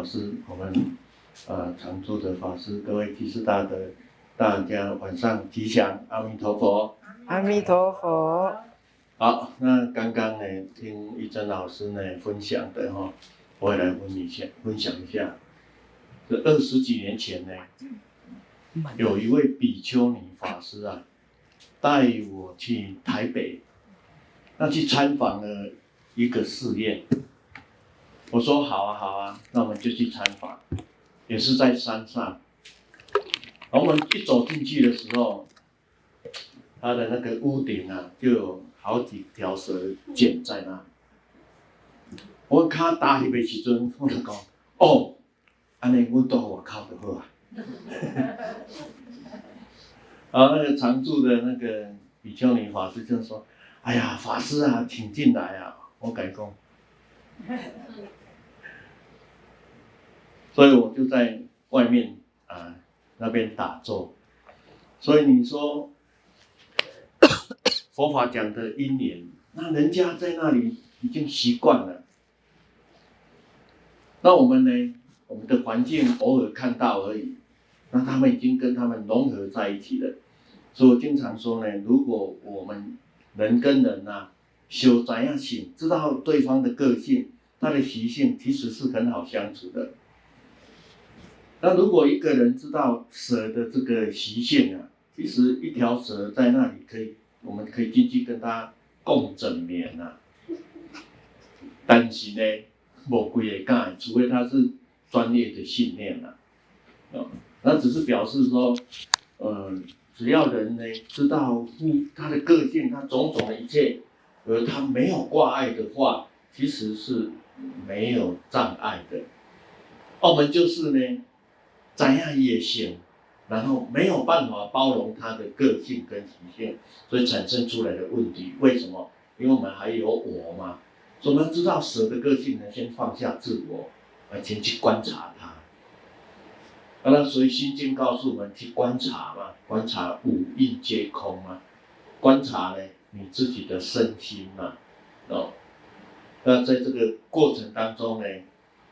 老师，我们呃常住的法师，各位居士大德，大家晚上吉祥，阿弥陀佛。阿弥陀佛。好，那刚刚呢，听玉珍老师呢分享的哈，我也来分一下，分享一下。这二十几年前呢，有一位比丘尼法师啊，带我去台北，那去参访了一个寺院。我说好啊好啊，那我们就去参访，也是在山上。我们一走进去的时候，他的那个屋顶啊，就有好几条蛇卷在那。我卡打起的时阵，我就讲，哦，安尼我到外口就好啊。然后那个常住的那个比丘尼法师就说：“哎呀，法师啊，请进来啊。”我改讲，所以我就在外面啊那边打坐。所以你说。佛法讲的因缘，那人家在那里已经习惯了。那我们呢？我们的环境偶尔看到而已。那他们已经跟他们融合在一起了。所以我经常说呢，如果我们人跟人啊，修怎样行，知道对方的个性，他的习性，其实是很好相处的。那如果一个人知道蛇的这个习性啊，其实一条蛇在那里可以。我们可以进去跟它共枕眠、啊，但是呢，魔鬼也干，除非他是专业的训练呐，哦，那只是表示说，呃，只要人呢知道他的个性，他种种的一切，而他没有挂碍的话，其实是没有障碍的。我们就是呢，怎样也行。然后没有办法包容他的个性跟习性，所以产生出来的问题。为什么？因为我们还有我嘛。所以我们知道蛇的个性呢，先放下自我，而先去观察它。那所以《心经》告诉我们去观察嘛，观察五蕴皆空嘛，观察呢你自己的身心嘛。哦，那在这个过程当中呢，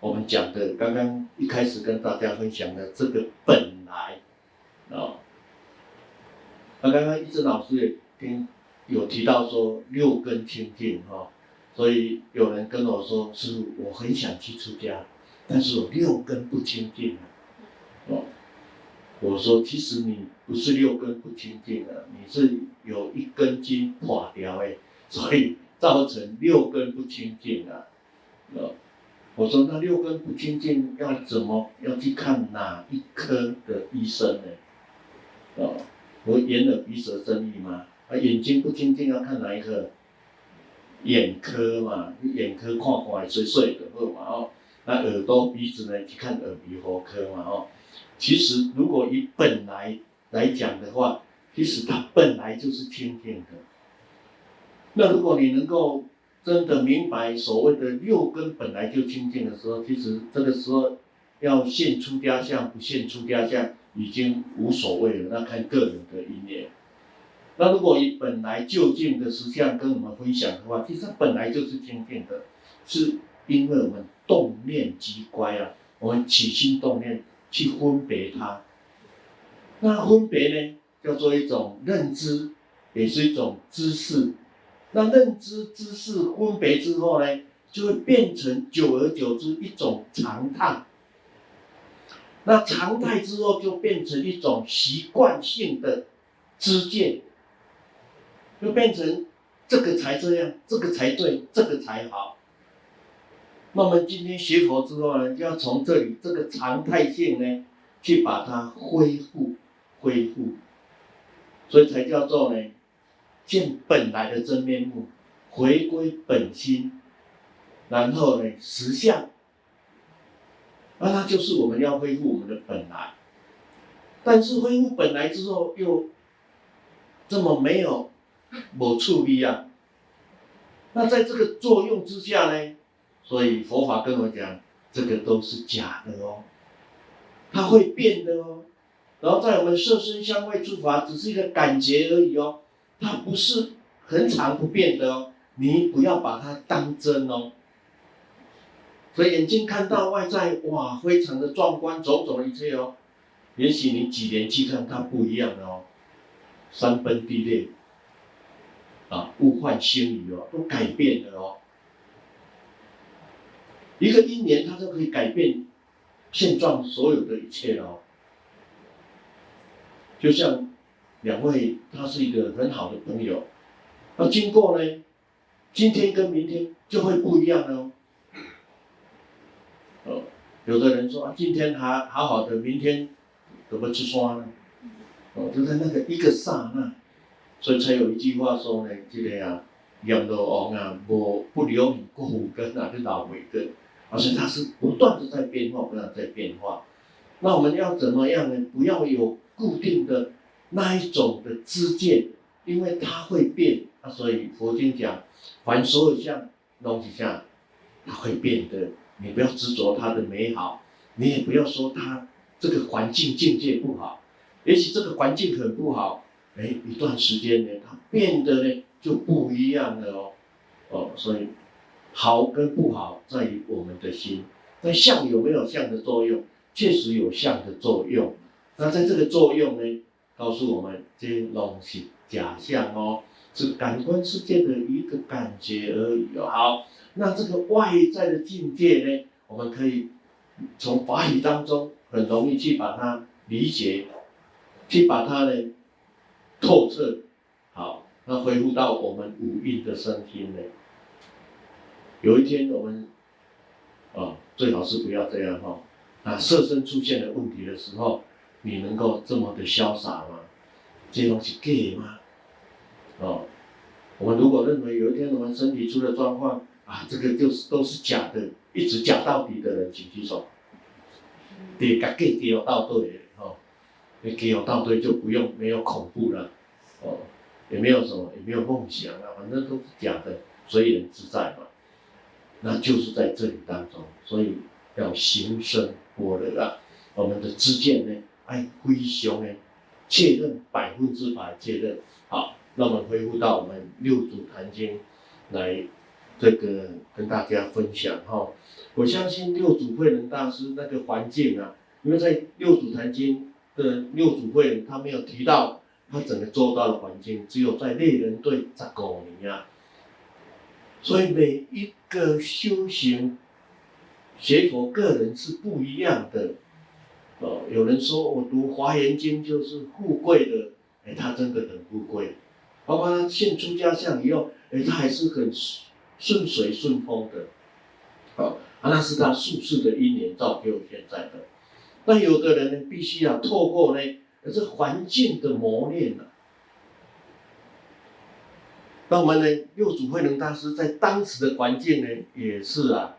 我们讲的刚刚一开始跟大家分享的这个本来。哦，那刚刚一直老师也听有提到说六根清净哈，所以有人跟我说，师父，我很想去出家，但是我六根不清净啊。哦，我说其实你不是六根不清净啊，你是有一根筋破掉诶，所以造成六根不清净啊。哦，我说那六根不清净要怎么要去看哪一科的医生呢？哦，我眼耳鼻舌身意嘛，啊，眼睛不清净要看哪一科？眼科嘛，眼科看看水水的好嘛哦，那耳朵鼻子呢去看耳鼻喉科嘛哦。其实如果以本来来讲的话，其实它本来就是清净的。那如果你能够真的明白所谓的六根本来就清净的时候，其实这个时候要现出家相不现出家相。已经无所谓了，那看个人的意念。那如果以本来究竟的实相跟我们分享的话，其实本来就是清净的，是因为我们动念即乖啊，我们起心动念去分别它。那分别呢，叫做一种认知，也是一种知识。那认知、知识分别之后呢，就会变成久而久之一种常态。那常态之后就变成一种习惯性的知见，就变成这个才这样，这个才对，这个才好。那我们今天学佛之后呢，就要从这里这个常态性呢，去把它恢复、恢复，所以才叫做呢，见本来的真面目，回归本心，然后呢，实相。那它就是我们要恢复我们的本来，但是恢复本来之后又这么没有某处理啊。那在这个作用之下呢，所以佛法跟我讲，这个都是假的哦，它会变的哦。然后在我们色身香味触法只是一个感觉而已哦，它不是恒常不变的哦，你不要把它当真哦。所以眼睛看到外在，哇，非常的壮观，种种一切哦。也许你几年去看，它不一样哦，山崩地裂，啊，物换星移哦，都改变了哦。一个一年，它就可以改变现状所有的一切哦。就像两位，他是一个很好的朋友，那经过呢，今天跟明天就会不一样哦。哦，有的人说啊，今天还好好的，明天怎么去刷呢？哦，就在那个一个刹那，所以才有一句话说呢，这个啊，阎罗王啊，我不留你骨根啊，就老尾根，而且它是不断的在变化，不断在变化。那我们要怎么样呢？不要有。固定的那一种的知见，因为它会变，啊，所以佛经讲，凡所有相，东西相，它会变的。你不要执着它的美好，你也不要说它这个环境境界不好。也许这个环境很不好，哎，一段时间呢，它变得呢就不一样了哦。哦，所以好跟不好在于我们的心。那相有没有相的作用？确实有相的作用。那在这个作用呢，告诉我们这些东西假象哦，是感官世界的一个感觉而已哦。好，那这个外在的境界呢，我们可以从法语当中很容易去把它理解，去把它呢透彻。好，那恢复到我们五蕴的身心呢，有一天我们啊，最好是不要这样哈、哦。啊，色身出现了问题的时候。你能够这么的潇洒吗？这东西假吗？哦，我们如果认为有一天我们身体出了状况啊，这个就是都是假的，一直假到底的人，请举手。对，假假假到对，哦，你假到对就不用没有恐怖了，哦，也没有什么，也没有梦想了，反正都是假的，随缘自在嘛。那就是在这里当中，所以要行深般若啊，我们的知见呢。哎，非常的确认，百分之百确认。好，那我们恢复到我们六祖坛经来这个跟大家分享哈。我相信六祖慧能大师那个环境啊，因为在六祖坛经的六祖慧能，他没有提到他整个周遭的环境，只有在猎人队十五年啊。所以每一个修行学佛个人是不一样的。哦，有人说我读《华严经》就是富贵的，哎，他真的很富贵。包括他现出家相以后，哎，他还是很顺顺水顺风的。好，啊，那是他宿世的因缘造就现在的。那有的人呢，必须要透过呢，这环境的磨练呢。那我们呢，六祖慧能大师在当时的环境呢，也是啊，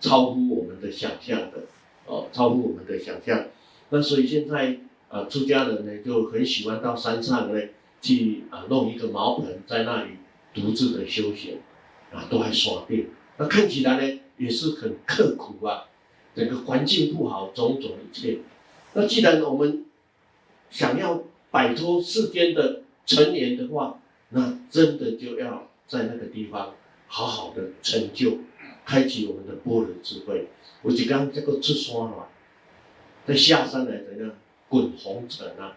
超乎我们的想象的。哦，超乎我们的想象。那所以现在啊，出家人呢就很喜欢到山上呢去啊弄一个茅棚，在那里独自的修行，啊都还耍病。那看起来呢也是很刻苦啊，整个环境不好，种种一切。那既然我们想要摆脱世间的尘缘的话，那真的就要在那个地方好好的成就，开启我们的般若智慧。有一天这个出山了，再下山来怎样滚红尘啊？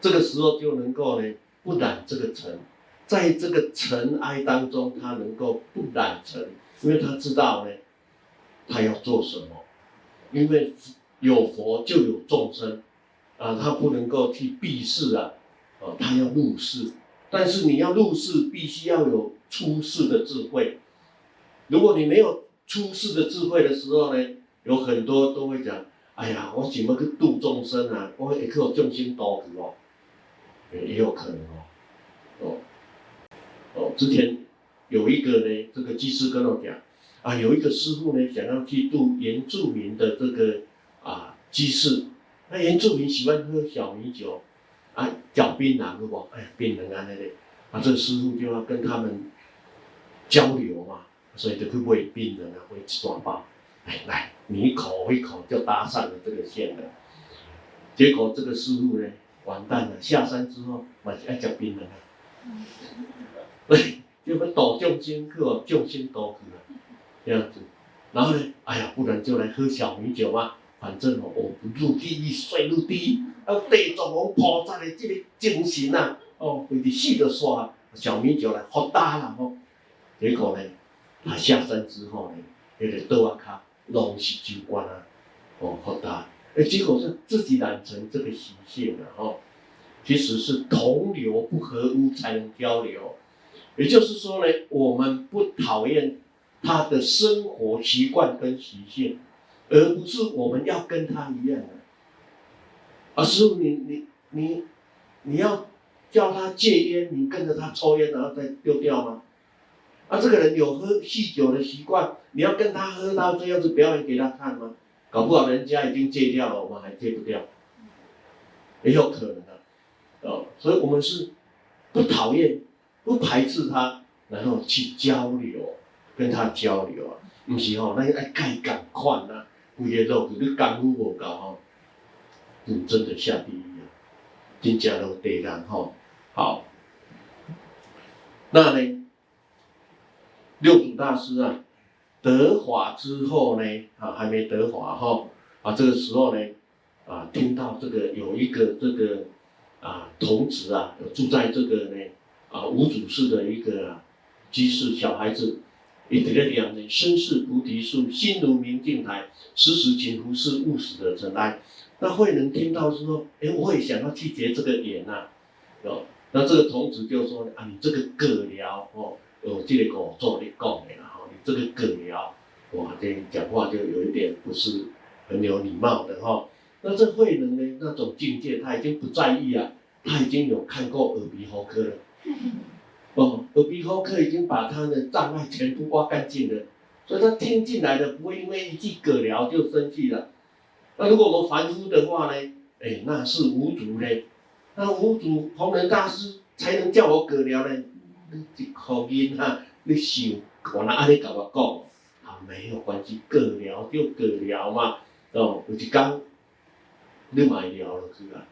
这个时候就能够呢不染这个尘，在这个尘埃当中，他能够不染尘，因为他知道呢，他要做什么。因为有佛就有众生，啊，他不能够去避世啊，啊，他要入世。但是你要入世，必须要有出世的智慧。如果你没有，出世的智慧的时候呢，有很多都会讲：“哎呀，我怎么去度众生啊？我会靠众生多去哦。”也有可能哦，哦，哦，之前有一个呢，这个居士跟我讲：“啊，有一个师傅呢，想要去度原住民的这个啊居士，那原住民喜欢喝小米酒，啊，嚼槟榔是不？哎，槟榔啊那类，啊，这个师傅就要跟他们交流嘛。”所以就去喂病人啊，喂一大包，哎，来，你一口一口就搭上了这个线了。结果这个师傅呢，完蛋了，下山之后还是爱吃槟榔啊。对，就要度众生去哦，众生多去了，这样子，然后呢，哎呀，不然就来喝小米酒嘛，反正哦，我不入地狱谁入地狱？啊，地藏王菩萨的这个精神啊，哦，为你死的刷小米酒来喝大了哦。结果呢，他下山之后呢，那个倒啊卡拢是酒馆啊，哦，发达。哎，结果是自己染成这个习性了哦。其实是同流不合污才能交流，也就是说呢，我们不讨厌他的生活习惯跟习性，而不是我们要跟他一样的。而是你你你你要叫他戒烟，你跟着他抽烟，然后再丢掉吗？啊，这个人有喝酗酒的习惯，你要跟他喝到这样子表演给他看吗？搞不好人家已经戒掉了，我们还戒不掉，也有可能的，哦，所以我们是不讨厌、不排斥他，然后去交流，跟他交流啊，不是吼，那要爱改赶快呐，规个路你功夫无够吼，你真的下地狱啊，真正都地人吼，好，那呢？六祖大师啊，得法之后呢，啊，还没得法哈，啊，这个时候呢，啊，听到这个有一个这个啊童子啊，住在这个呢啊无主寺的一个居士小孩子，一个两人身是菩提树，心如明镜台，时时勤拂拭勿使的尘埃。那慧能听到说，哎，我也想要去结这个缘呐，哦，那这个童子就说啊，你这个葛僚哦。有这个工作你讲的啦，吼，你这个葛僚，哇，这讲话就有一点不是很有礼貌的哈。那这慧能呢，那种境界他已经不在意啊，他已经有看过耳鼻喉科了，哦，耳鼻喉科已经把他的障碍全部挖干净了，所以他听进来的不会因为一句葛聊就生气了。那如果我们凡夫的话呢，哎，那是无主呢，那无主弘忍大师才能叫我葛聊呢。你一口音哈，你想，我拿安尼甲我讲，啊，没有关系，葛僚就葛僚嘛，哦，有一天，你嘛会了是吧，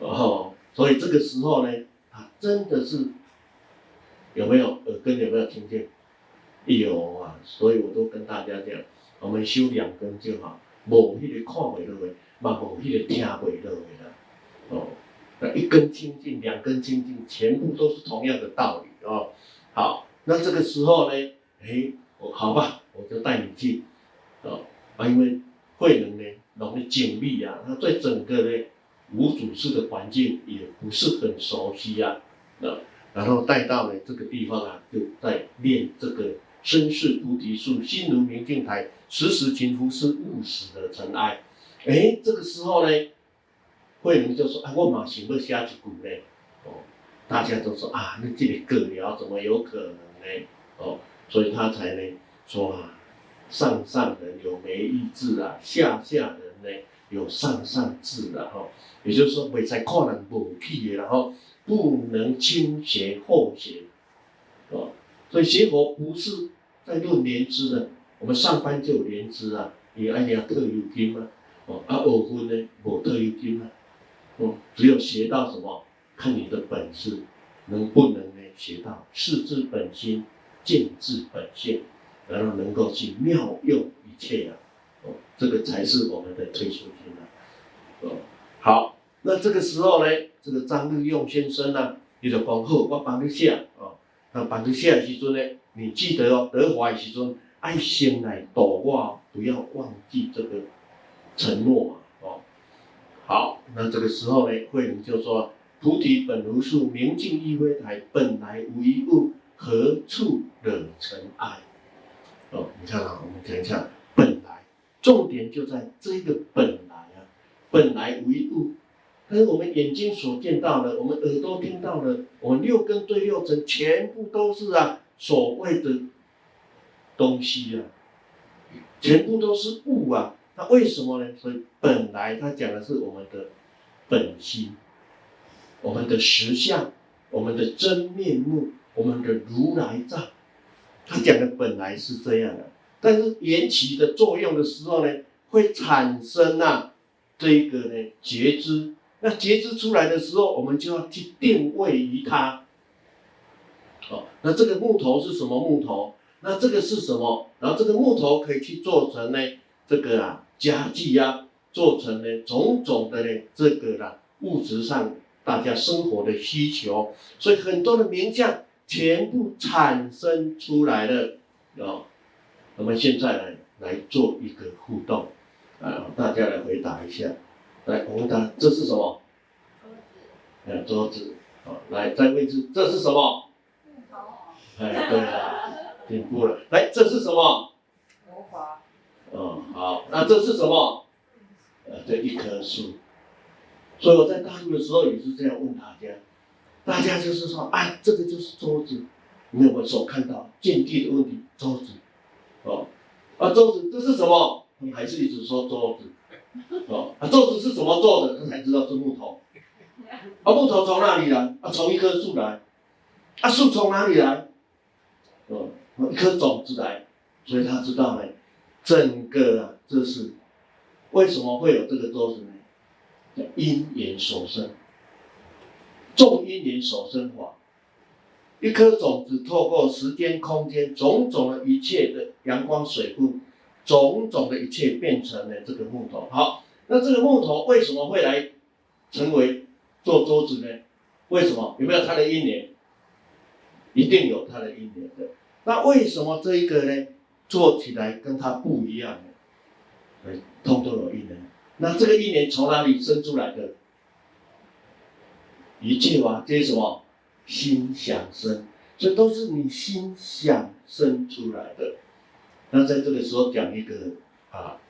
哦，所以这个时候呢，啊，真的是，有没有耳根有没有听见？有啊，所以我都跟大家讲，我们修两根就好，无迄个看袂落的，嘛无迄个听袂落的啦，哦。一根清净，两根清净，全部都是同样的道理哦。好，那这个时候呢，哎，我好吧，我就带你去，哦，啊，因为慧能呢，容易精密啊，他对整个呢无祖寺的环境也不是很熟悉啊，啊，然后带到了这个地方啊，就在练这个身是菩提树，心如明镜台，时时勤拂拭勿使的尘埃。哎，这个时候呢。慧能就说：“啊，我嘛想要写一句呢，哦，大家都说啊，你这个葛僚怎么有可能呢？哦，所以他才呢说啊，上上人有没意志啊，下下人呢有上上志啊，哈、哦，也就是说，未在看人无起的，然后不能倾斜后斜，哦，所以学佛不是在论年资的，我们上班就有年资啊，你按你要退休金嘛，哦，啊，学分呢无特有金啊。”哦，只有学到什么，看你的本事能不能呢？学到识自本心，见自本性，然后能够去妙用一切啊！哦，这个才是我们的退休金啊！哦，好，那这个时候呢，这个张日用先生呢、啊，你就讲好，我帮你写哦。那帮你写的时阵呢，你记得哦，得法的时阵爱先来度我，不要忘记这个承诺啊！好，那这个时候呢，慧能就说：“菩提本如树，明镜亦非台，本来无一物，何处惹尘埃？”哦，你看啊，我们讲一下本来，重点就在这个本来啊，本来无一物，跟我们眼睛所见到的，我们耳朵听到的，我们六根对六尘，全部都是啊，所谓的东西啊，全部都是物啊。那为什么呢？所以本来他讲的是我们的本心，我们的实相，我们的真面目，我们的如来藏。他讲的本来是这样的，但是缘起的作用的时候呢，会产生啊这个呢觉知。那觉知出来的时候，我们就要去定位于它。哦，那这个木头是什么木头？那这个是什么？然后这个木头可以去做成呢这个啊家具呀、啊，做成呢种种的呢这个啦物质上大家生活的需求，所以很多的名将全部产生出来了哦。我们现在来来做一个互动，啊，大家来回答一下，来我们答这是什么？桌子。哎，桌子。好，来再问一次，这是什么？哎，对了，进步了。来，这是什么？好，那这是什么？呃，这一棵树。所以我在大陆的时候也是这样问大家，大家就是说，哎，这个就是桌子，你有没有所看到见地的问题？桌子。哦，啊，桌子这是什么？他们还是一直说桌子。哦，啊，桌子是怎么做的？他才知道是木头。啊，木头从哪里来？啊，从一棵树来。啊，树从哪里来？哦，一颗种子来。所以他知道呢，整个啊，这是为什么会有这个桌子呢？叫因缘所生，种因缘所生法。一颗种子透过时间、空间种种的一切的阳光、水分，种种的一切变成了这个木头。好，那这个木头为什么会来成为做桌子呢？为什么？有没有它的因缘？一定有它的因缘的。那为什么这一个呢？做起来跟他不一样呢？对，通通有一年。那这个一年从哪里生出来的？一切啊，这是什么？心想生，这都是你心想生出来的。那在这个时候讲一个啊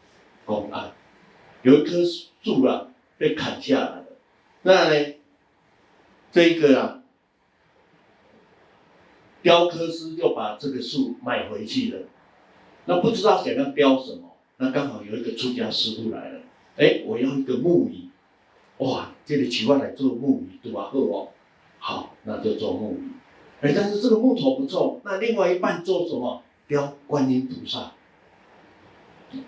公案，有一棵树啊被砍下来了，那呢这个啊雕刻师就把这个树买回去了。那不知道想要雕什么，那刚好有一个出家师傅来了，哎，我要一个木鱼，哇，这里请我来做木鱼，对吧？好哦。好，那就做木鱼，哎，但是这个木头不错，那另外一半做什么？雕观音菩萨。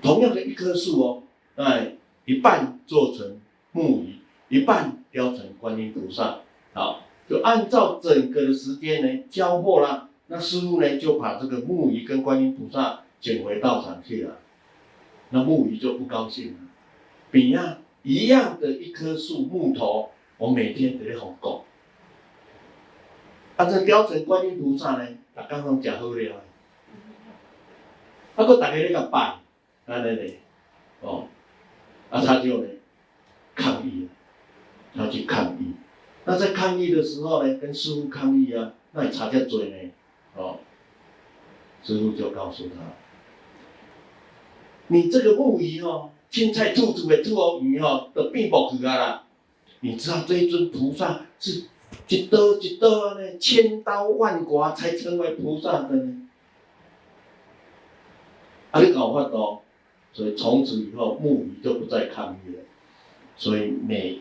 同样的一棵树哦，哎，一半做成木鱼，一半雕成观音菩萨。好，就按照整个的时间呢交货了，那师傅呢就把这个木鱼跟观音菩萨捡回道场去了。那木鱼就不高兴了，比呀一样的一棵树木头，我每天得好搞。啊，这雕成观音菩萨呢，大家拢食好了。啊，搁大家咧个拜，安尼咧，哦，啊，他就呢抗议了，他去抗议。那在抗议的时候呢，跟师傅抗议啊，那你差点嘴呢，哦，师傅就告诉他，你这个木鱼哦，青菜兔子的兔哦鱼哦，都变不去啊啦。你知道这一尊菩萨是？一刀一刀呢，千刀万剐才成为菩萨的呢。啊，你搞法度，所以从此以后木鱼就不再抗议了。所以每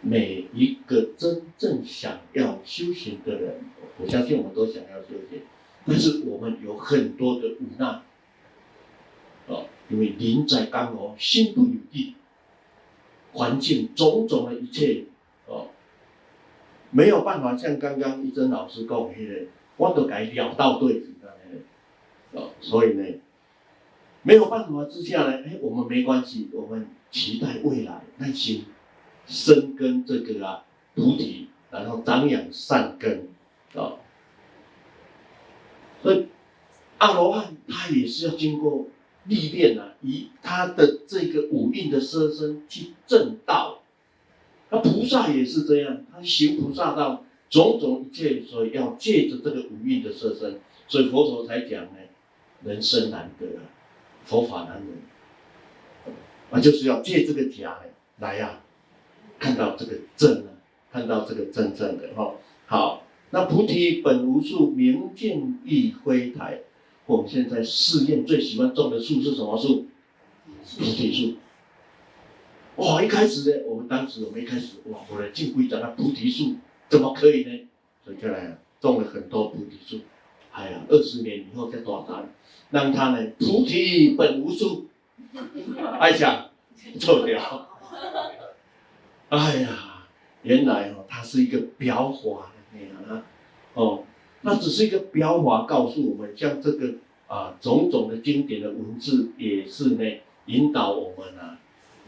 每一个真正想要修行的人，我相信我们都想要修行，但是我们有很多的无奈。哦，因为人在江湖，身不由己，环境种种的一切。哦没有办法像刚刚一真老师讲的，我都该了到对子的，哦，所以呢，没有办法之下呢，哎，我们没关系，我们期待未来耐心生根这个啊菩提，然后长养善根，啊，所以阿罗汉他也是要经过历练啊，以他的这个五蕴的色身去证道。那菩萨也是这样，他行菩萨道，种种一切，所以要借着这个五蕴的色身，所以佛陀才讲呢，人生难得，佛法难闻，啊，就是要借这个假来呀、啊，看到这个真啊，看到这个真正的哈。好，那菩提本无树，明镜亦非台。我们现在寺院最喜欢种的树是什么树？菩提树。哇！一开始呢，我们当时我们一开始哇，我来敬贵讲那菩提树怎么可以呢？所以就来种了很多菩提树。哎呀，二十年以后再多大，让他呢菩提本无树，爱想错掉。哎呀，原来哦，他是一个表法的那样啊，哦，那只是一个表法告诉我们，像这个啊，种种的经典的文字也是呢，引导我们啊，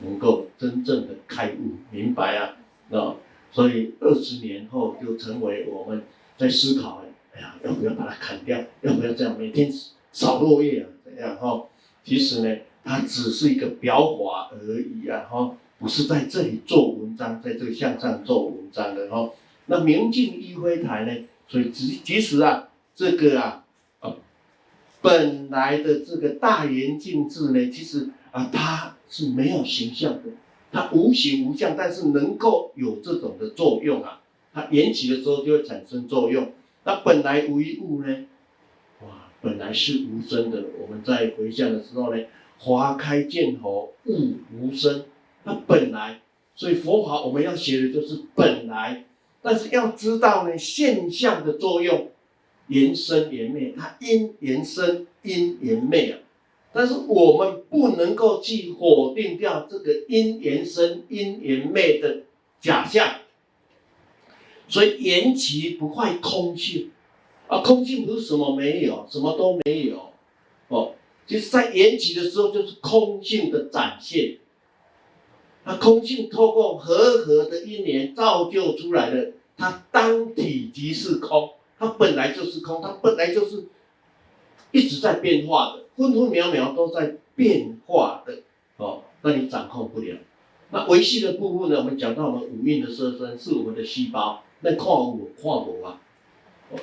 能够真正的开悟明白啊，那所以二十年后就成为我们在思考，哎呀，要不要把它砍掉？要不要这样每天扫落叶啊？怎样哈？其实呢，它只是一个表法而已啊，哈，不是在这里做文章，在这个向上做文章的哈。那明镜亦非台呢？所以即即使啊，这个啊。本来的这个大圆镜智呢，其实啊，它是没有形象的，它无形无相，但是能够有这种的作用啊。它缘起的时候就会产生作用。那本来无一物呢？哇，本来是无声的。我们在回向的时候呢，花开见佛，物无声。那本来，所以佛法我们要学的就是本来，但是要知道呢，现象的作用。缘生缘灭，它因缘生，因缘灭啊！但是我们不能够去否定掉这个因缘生、因缘灭的假象。所以缘起不坏空性啊，空性不是什么没有，什么都没有哦。其实，在缘起的时候，就是空性的展现。那空性透过和合的一年造就出来的，它当体即是空。它本来就是空，它本来就是一直在变化的，分分秒秒都在变化的哦。那你掌控不了。那维系的部分呢？我们讲到我们五蕴的色身是我们的细胞，那看无看无啊？哦，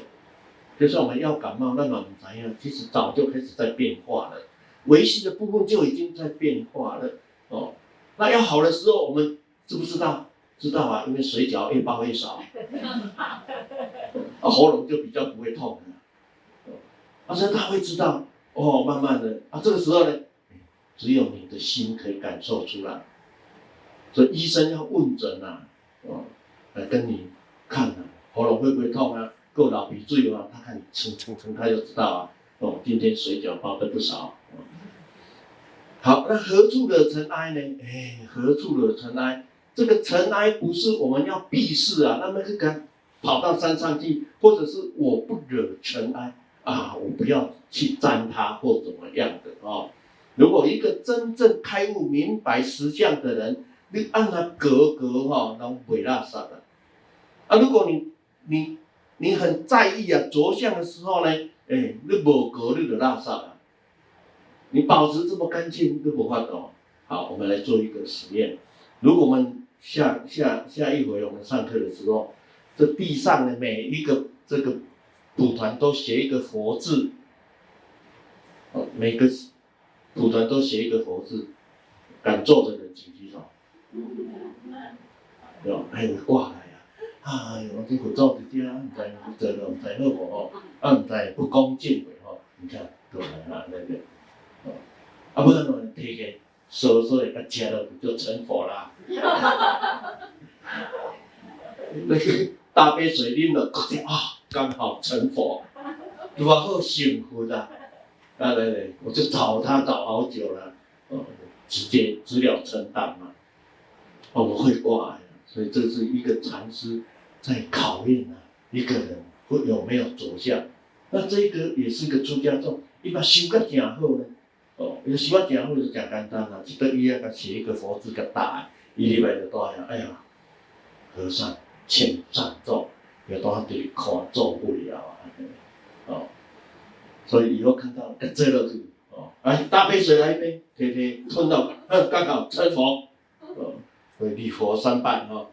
就算我们要感冒，那么怎样？其实早就开始在变化了。维系的部分就已经在变化了哦。那要好的时候，我们知不知道？知道啊，因为水饺越包越少。啊，喉咙就比较不会痛了，啊，所以他会知道，哦，慢慢的，啊，这个时候呢，只有你的心可以感受出来，所以医生要问诊呐，哦，来跟你看呐，喉咙会不会痛啊？够老鼻子啊，他看你撑撑撑，他就知道啊，哦，今天水饺包的不少。好，那何处惹尘埃呢？哎，何处惹尘埃？这个尘埃不是我们要避世啊，那么这个。跑到山上去，或者是我不惹尘埃啊，我不要去沾它或怎么样的哦。如果一个真正开悟明白实相的人，你按他格格哈，那毁垃圾的啊。如果你你你很在意啊着相的时候呢，哎，你无格你就垃圾了。你保持这么干净，都无法度。好，我们来做一个实验。如果我们下下下一回我们上课的时候。这地上的每一个这个蒲团都写一个佛字，哦，每个蒲团都写一个佛字，敢坐着的请举手，有，还有挂来呀，哎呦，这佛祖直接唔知唔知，唔知好无哦，啊唔知不恭敬的吼，你看都来啊那个，啊不然喏，提个收收一个接了就成佛啦，那个。大杯水啉了，啊，刚好成佛，多好幸福的，来来来，我就找他找好久了，哦，直接直了成担嘛，哦，我会挂呀，所以这是一个禅师在考验啊，一个人会有没有着相，那这个也是个出家众，伊把修个正好呢，哦，伊修个正好就真简单啦，只得伊啊个写一个佛字个大，伊里边就多呀，哎呀，和尚。请暂坐，有多少地方看做不了啊？哦，所以以后看到个这个字，哦，来大杯水来一杯，贴贴吞到，嗯，刚好成佛，哦，所以礼佛三拜哦，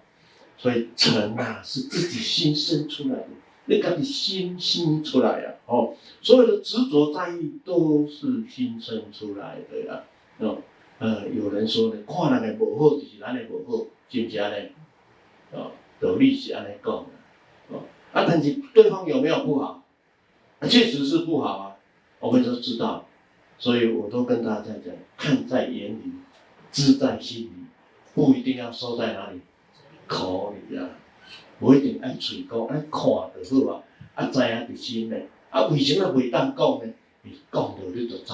所以尘呐是自己心生出来的，你看你心生出来呀，哦，所有的执着在意都是心生出来的呀，哦，呃，有人说呢，看人个无好就是咱个无好，真假呢？哦。有利是安尼讲，哦，啊，但是对方有没有不好？确实是不好啊，我们都知道，所以我都跟大家讲，看在眼里，知在心里，不一定要说在哪里，口里啊，不一定爱嘴讲，爱看就好啊，啊，知影伫心内，啊，为什么袂当讲呢？你讲到你就知，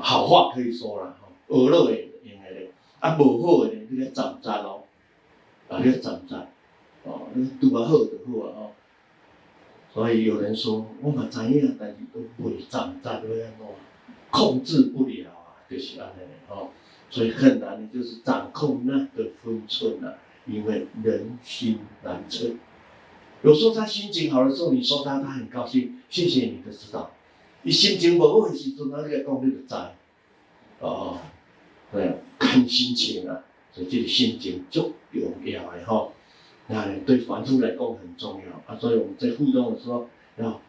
好话可以说啦，吼恶乐的用的咧，啊，无好的你个斩斩咯。啊，你要站在，哦，你拄啊好就好啊，吼，所以有人说，我嘛知影，但是都不会长大，都要弄，控制不了啊，就是安尼吼。所以很难的，就是掌控那个分寸啊，因为人心难测。有时候他心情好的时候，你说他，他很高兴，谢谢你的指导。你心情不好的时候，他那个讲你就知，哦，对，看心情啊，所以这个心情最重要的吼。那对凡夫来讲很重要啊，所以我们在互动的时候要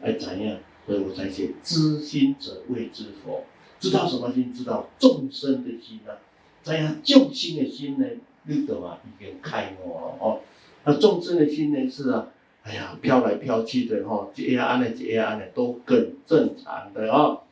来怎样？所以我才写知心者谓之佛。知道什么心？知道众生的心啊！这样救心的心呢，绿豆啊已经开悟了哦。那众生的心呢是啊，哎呀飘来飘去的哈，这样安的这样安的都很正常的哦。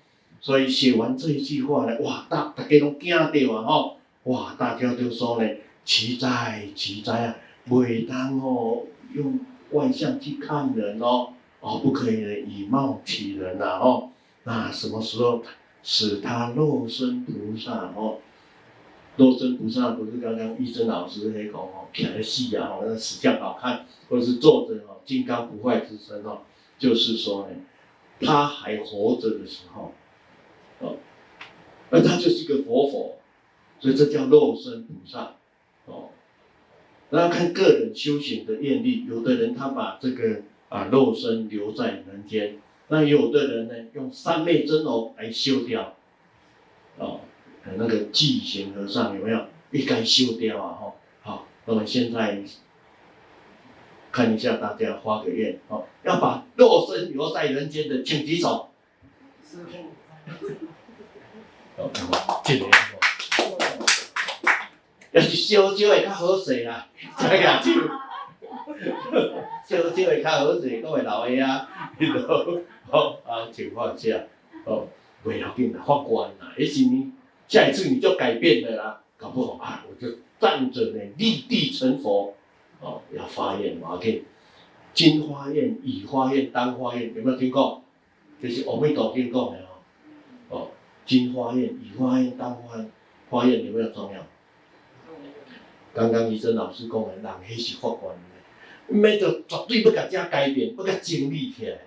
所以写完这一句话呢，哇，大大家都惊到啊哈！哇，大家都说呢，奇哉奇哉啊！每当哦，用外相去看人哦，哦，不可以呢以貌取人呐哦。那什么时候使他肉身菩萨哦？肉身菩萨不是刚刚玉珍老师那讲哦，看的戏啊，那死相好看，或者是坐着哦，金刚不坏之身哦，就是说呢，他还活着的时候，哦，而他就是一个活佛，所以这叫肉身菩萨哦。那要看个人修行的愿力，有的人他把这个啊肉身留在人间，那有的人呢用三昧真容来修掉，哦，那个寂行和尚有没有一该修掉啊？哈，好，那么现在看一下大家发个愿，哦，要把肉身留在人间的，请举手。师父，哦。要是烧酒会较好势啦，食个酒，烧酒会较好势，各位老爷啊，你都 好啊情况下，哦，不要紧啦，法官啦，也许你下一次你就改变了啦，搞不好啊，我就站着呢立地成佛，哦，要发愿嘛，OK，金花愿、乙花愿、当花愿，有没有听过？就是阿弥陀经讲的哦，哦，金花愿、乙花愿、当花愿，花愿有没有重要？刚刚医生老师讲的，人迄是发愿的，没得绝对不甲这改变，不甲经历起来。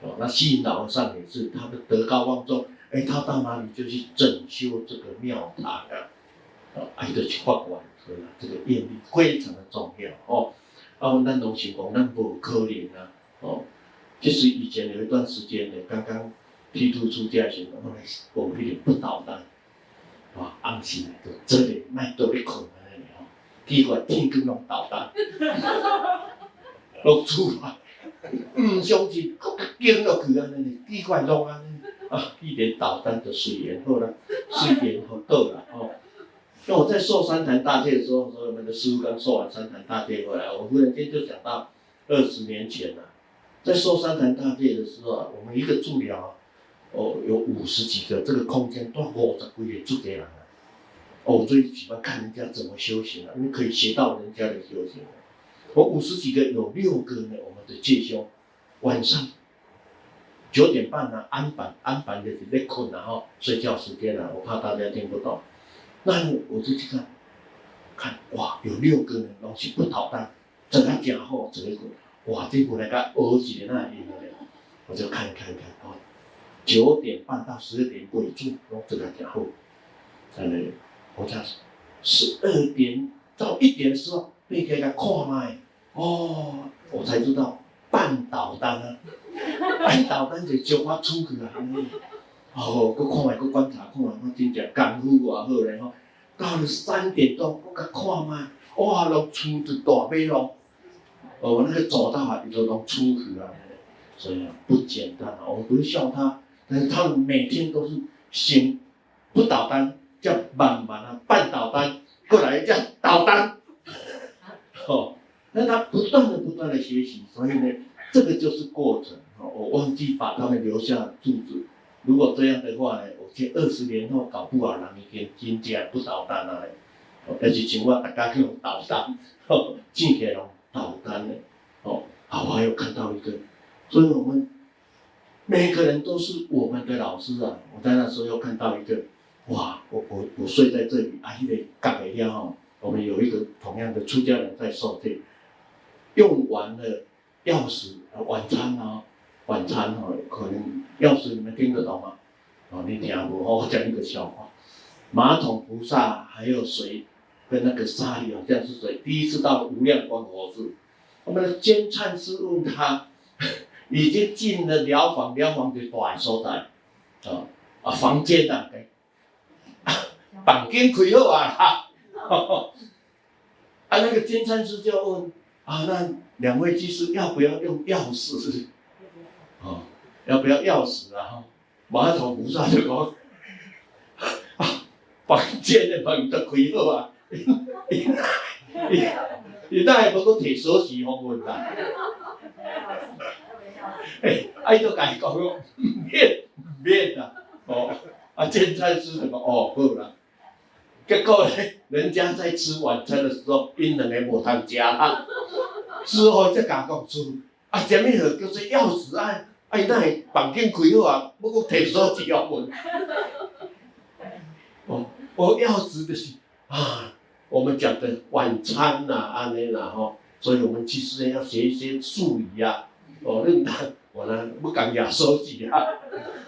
哦，那虚云老和尚也是，他的德高望重，哎，他到哪里就去整修这个庙堂啊，哦，爱得去发愿，所以这个愿力非常的重要哦。哦，咱拢是讲，咱无可能啊，哦，就是以前有一段时间呢，刚刚剃度出家时，我们有点不捣蛋，啊，安心来的，这里卖多一口。奇怪，天光拢捣蛋，拢出来，唔相信，搁较惊落去安尼，奇怪拢安尼，啊，一点捣蛋就随缘好了，随缘好到了哦。那我在受三坛大戒的时候，所以我们的师傅刚受完三坛大戒回来，我忽然间就想到二十年前了，在受三坛大戒的时候啊，我们一个助疗，哦，有五十几个，这个空间都五十几个住家人。哦，我最喜欢看人家怎么修行了，因为可以学到人家的修行。我五十几个，有六个呢，我们的戒修，晚上九点半呢，安板安板的在困然后睡觉时间了，我怕大家听不到。那我就去看，看哇，有六个人东西不捣蛋，整个家伙，整个哇，这部来个二几的那一个，我就看看看哦，九点半到十二点鬼住，然后整个家伙，在那里。我讲十二点到一点的时候，你给他看麦，哦，我才知道半捣蛋啊，半捣蛋就叫我出去啊，哦，搁看麦，搁观察看麦，我真正功夫偌好咧吼。到了三点多，我甲看麦，哇，拢出着大马路，哦，那个走道啊，伊都拢出去啊，所以啊不简单啊。我不是笑他，但是他们每天都是心不捣蛋。叫慢慢啊，半捣蛋过来叫捣蛋，哦，那他不断的不断的学习，所以呢，这个就是过程。哦，我忘记把他们留下住址。如果这样的话呢，我见二十年后搞不好人已经真正不捣蛋了。哦，而且请问大家去捣蛋，哦，进去了捣蛋呢，哦，好，我还有看到一个，所以我们每个人都是我们的老师啊。我在那时候又看到一个。哇，我我我睡在这里，啊，因为盖了哈，我们有一个同样的出家人在受戒，用完了钥匙晚餐哦，晚餐哦，可能钥匙你们听得懂吗？哦，你听不？我讲一个笑话，马桶菩萨还有谁跟那个沙里好像是谁，第一次到无量光佛寺，我们的监禅师问他，已经进了寮房，寮房就大所在，啊啊房间呐，房间开好啊哈，啊那个监禅师就问啊，那两位居士要不要用钥匙？要不要钥匙啊？马桶菩萨就讲，啊，房间的门都开好啊，伊伊伊那还无搁摕锁匙互阮啦。哎，啊，伊就甲伊讲讲，免免啦，哦，啊，见菜师就讲，哦，好啦。结果呢，人家在吃晚餐的时候，因两个无通食啊，之后才甲讲出，啊，啥物事叫做钥匙啊？啊！伊那会房间开好啊，要搁摕锁匙要问。哦，我钥匙就是啊，我们讲的晚餐呐，安尼啦吼，所以我们其实呢要学一些术语啊。哦，认得我呢不敢讲锁匙啊。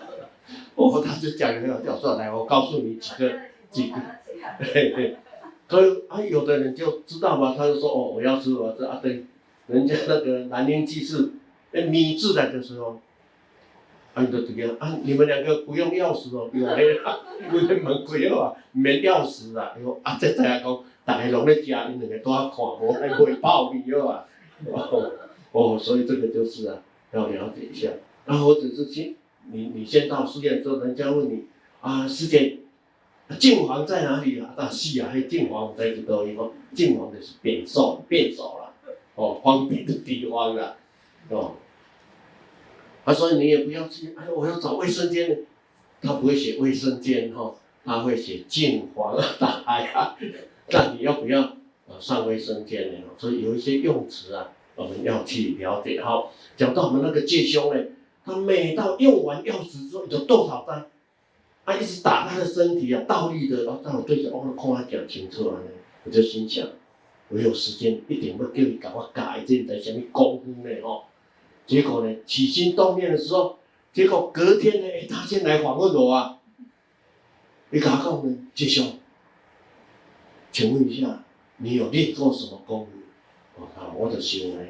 哦，他就讲那个叫说来，我告诉你几个 几个，嘿嘿。所以啊，有的人就知道嘛，他就说哦，我要吃我这啊对，人家那个南宁居士诶米字来的时候。啊，就这个啊，你们两个不用钥匙哦，用迄个，门开好啊，免钥匙啦。伊讲啊，这知影讲，大家拢咧食，因两个都要看，无还会泡面好啊。哦，所以这个就是啊，要了解一下。然后或者是先，你你先到寺院之后，人家问你啊，师姐，净皇在哪里啊？啊，是啊，迄净皇在这个地方，净皇就是便所，便所啦，哦，方便的地方啦，哦。他说：“你也不要去，哎，我要找卫生间。他不会写卫生间哈，他会写净皇大海啊。那你要不要呃上卫生间呢？所以有一些用词啊，我们要去了解。好，讲到我们那个介兄呢，他每到用完钥匙之后，就多少单，他一直打他的身体啊，倒立的，然后在我对着我看他讲清楚了呢，我就心想，我有时间一定要叫你给我改这在什么功夫呢？哦。”结果呢，起心动念的时候，结果隔天呢，哎，他先来访问我啊。你跟他讲呢，介兄，请问一下，你有练过什么功夫？我靠，我的心呢，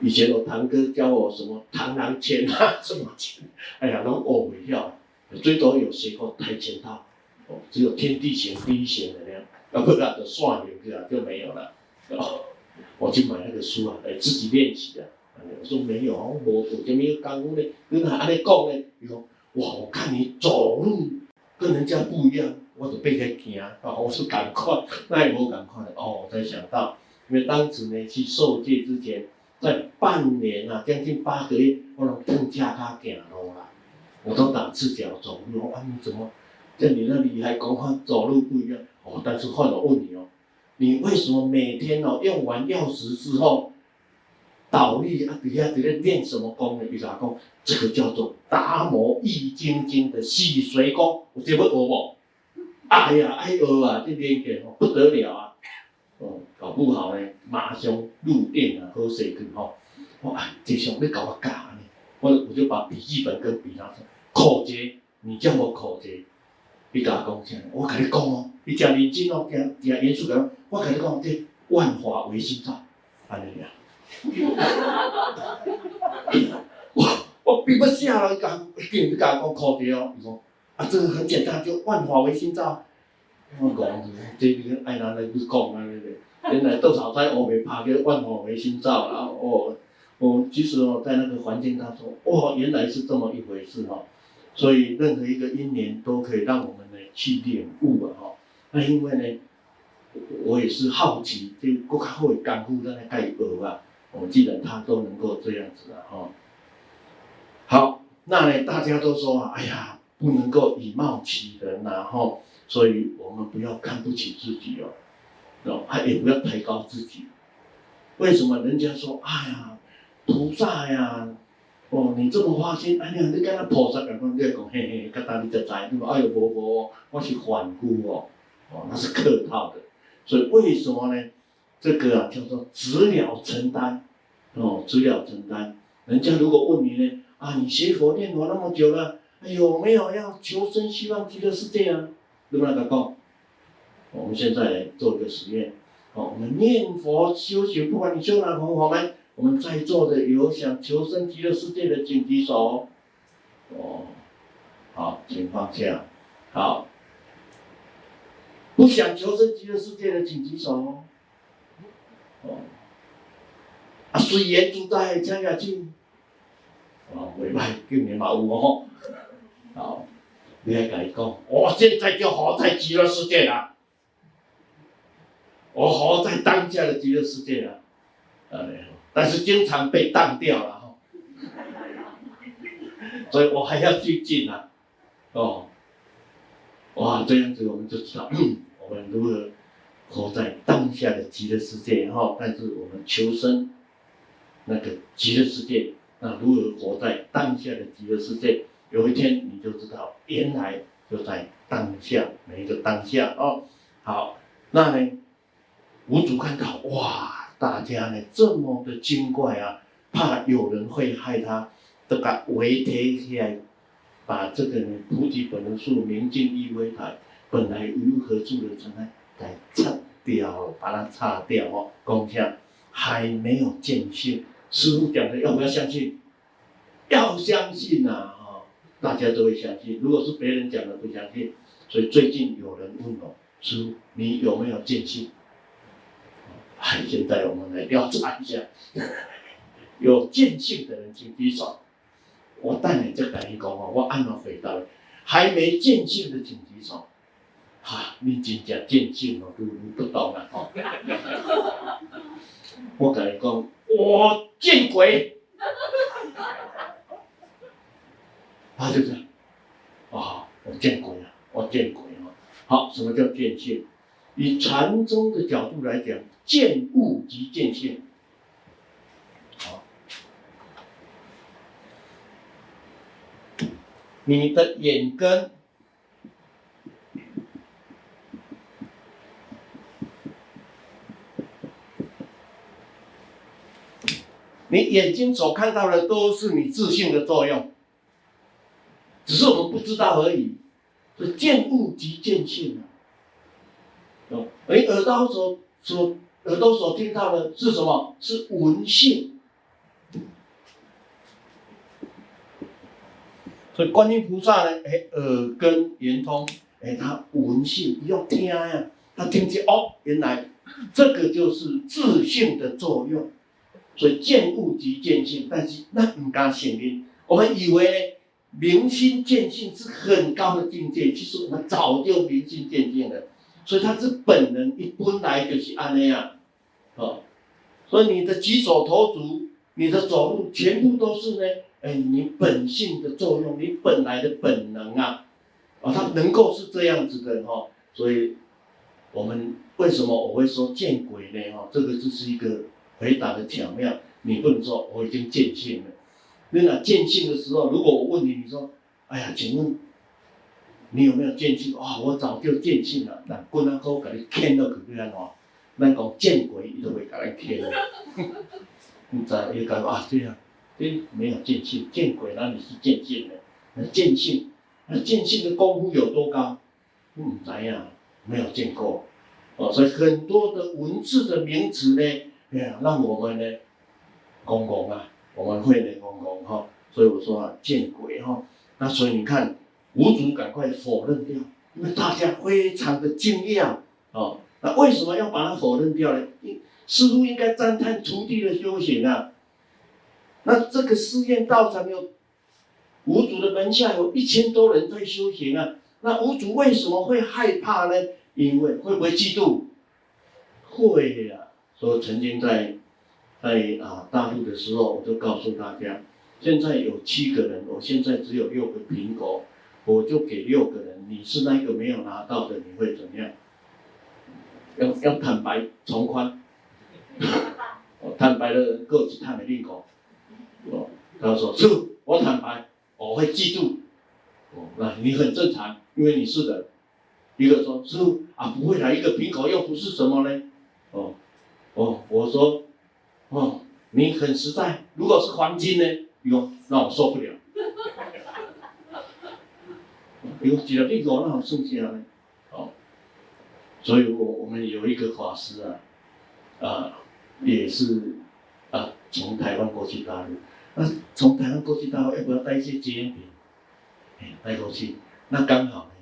以前我堂哥教我什么螳螂拳啊，什么拳，哎呀，拢学不了。最多有学过跆拳道，哦，只有天地拳、地狱拳的那样，要不然就算了，就没有了。哦，我就买那个书啊，来自己练习的。我说没有，我无做这么一个功夫呢。跟他安尼讲呢，伊讲哇，我看你走路跟人家不一样，我就背起行。啊，我说赶快，那也无赶快。哦，我才想到，因为当时呢去受戒之前，在半年啊，将近八个月，我拢更加他行路啦。我都打赤脚走路。啊，你怎么在你那里还讲话走路不一样？哦，但是换我问你哦，你为什么每天哦用完钥匙之后？倒立啊，底下在那练什么功呢？比如讲，这个叫做达摩易筋经的洗髓功，我这不学不？哎呀，爱学啊，这练起来不得了啊！哦，搞不好呢，马上入定啊，喝水去吼。我哎，这上要搞我教呢，我我就把笔记本跟笔拿出来，口诀，你叫我口诀，你甲我讲啥？我跟你讲哦，你讲认真哦，听听严肃讲，我跟你讲这万法唯心造，安尼呀。我我比不下了，讲一定要讲口诀哦。你说啊，这个很简单，就万法为心造。我讲，这边爱哪来不讲啊？对不？原来多少在欧美爬个万法为心造啊！哦，哦，其实哦，在那个环境当中，哦，原来是这么一回事哦。所以任何一个因缘都可以让我们呢去领悟啊！哈，那因为呢，我也是好奇，就更加会干枯在那盖鹅啊。我记得他都能够这样子啊，哈。好，那呢，大家都说啊，哎呀，不能够以貌取人呐，哈，所以我们不要看不起自己哦，哦，还也不要抬高自己。为什么人家说，哎呀，菩萨呀，哦，你这么花心，哎呀，你跟他菩萨讲，你讲嘿嘿，跟他你就知，你哎呦，伯伯，我是凡夫哦，哦，那是客套的。所以为什么呢？这个啊叫做知了承担，哦，知了承担。人家如果问你呢，啊，你学佛念佛那么久了，有没有要求生西方极乐世界啊？对不对？讲，我们现在做一个实验。哦，我们念佛修行，不管你修哪种法门，我们在座的有想求生极乐世界的，请举手。哦，好，请放下。好，不想求生极乐世界的，请举手。哦，啊，随缘自在，请下去。哦，未歹，今年嘛有哦。好，你来甲伊讲，我现在就活在极乐世界了。我活在当下的极乐世界了，但是经常被当掉了哈，所以我还要去进啊，哦，哇，这样子我们就知道嗯我们如何活在当下的极乐世界哈，但是我们求生那个极乐世界，那如何活在当下的极乐世界？有一天你就知道，原来就在当下，每一个当下哦。好，那呢？五祖看到哇，大家呢这么的精怪啊，怕有人会害他，都给围贴起来，把这个呢菩提本无树，明镜亦非台，本来如何住的尘埃，给擦掉，把它擦掉哦。讲下还没有见性，师父讲的要不要相信？要相信呐、啊，哈，大家都会相信。如果是别人讲的，不相信。所以最近有人问我，师父你有没有见性？哎，现在我们来调查一下，有见性的人请举手。我带你这等一个哦，我按照回答。还没见性的请举手。哈、啊，你真正见性哦，你不懂了哦。我跟你讲，我见鬼。啊，就这样。啊，我见鬼了，我见鬼了。好，什么叫见性？以禅宗的角度来讲。见物即见性，好，你的眼根，你眼睛所看到的都是你自信的作用，只是我们不知道而已。所以见物即见性啊，哦，而耳朵所所。耳朵所听到的是什么？是闻性。所以观音菩萨呢？哎，耳根圆通，哎，他闻性，要听呀，他听见哦，原来这个就是自信的作用。所以见物即见性，但是那不敢显灵。我们以为呢，明心见性是很高的境界，其实我们早就明心见性了。所以他是本能，一本来就是安那样，哦，所以你的举手投足，你的走路，全部都是呢，哎，你本性的作用，你本来的本能啊，啊、哦，它能够是这样子的哈、哦，所以，我们为什么我会说见鬼呢？哈、哦，这个就是一个回答的巧妙，你不能说我已经见性了，那个见性的时候，如果我问你，你说，哎呀，请问。你有没有见性？哇、哦，我早就见性了。那滚那口给你牵到去边喏？那讲见鬼，你都会给你牵的。你再一个啊，对呀，对，没有见性，见鬼哪里是见性呢？那见性，那见性的功夫有多高？嗯，怎样？没有见过。哦，所以很多的文字的名词呢，对呀，让我们呢，公公啊，我们会的公公哈。所以我说啊，见鬼哈。那所以你看。五祖赶快否认掉，因为大家非常的惊讶哦。那为什么要把它否认掉呢？师父应该赞叹徒弟的修行啊。那这个寺院道场有五祖的门下有一千多人在修行啊。那五祖为什么会害怕呢？因为会不会嫉妒？会呀、啊。所以曾经在在啊大陆的时候，我就告诉大家，现在有七个人，我现在只有六个苹果。我就给六个人，你是那个没有拿到的，你会怎么样？要要坦白从宽，坦白的人各自坦白认可。哦，他说是，我坦白，我会嫉妒。哦，那你很正常，因为你是人。一个说是啊，不会来一个苹果又不是什么呢？哦，哦，我说，哦，你很实在。如果是黄金呢？哟，那我受不了。哟，几条屁股那好剩下呢？哦，所以我我们有一个法师啊，啊，也是啊，从台湾过去大陆，那从台湾过去大陆要不要带一些纪念品？哎，带过去，那刚好呢，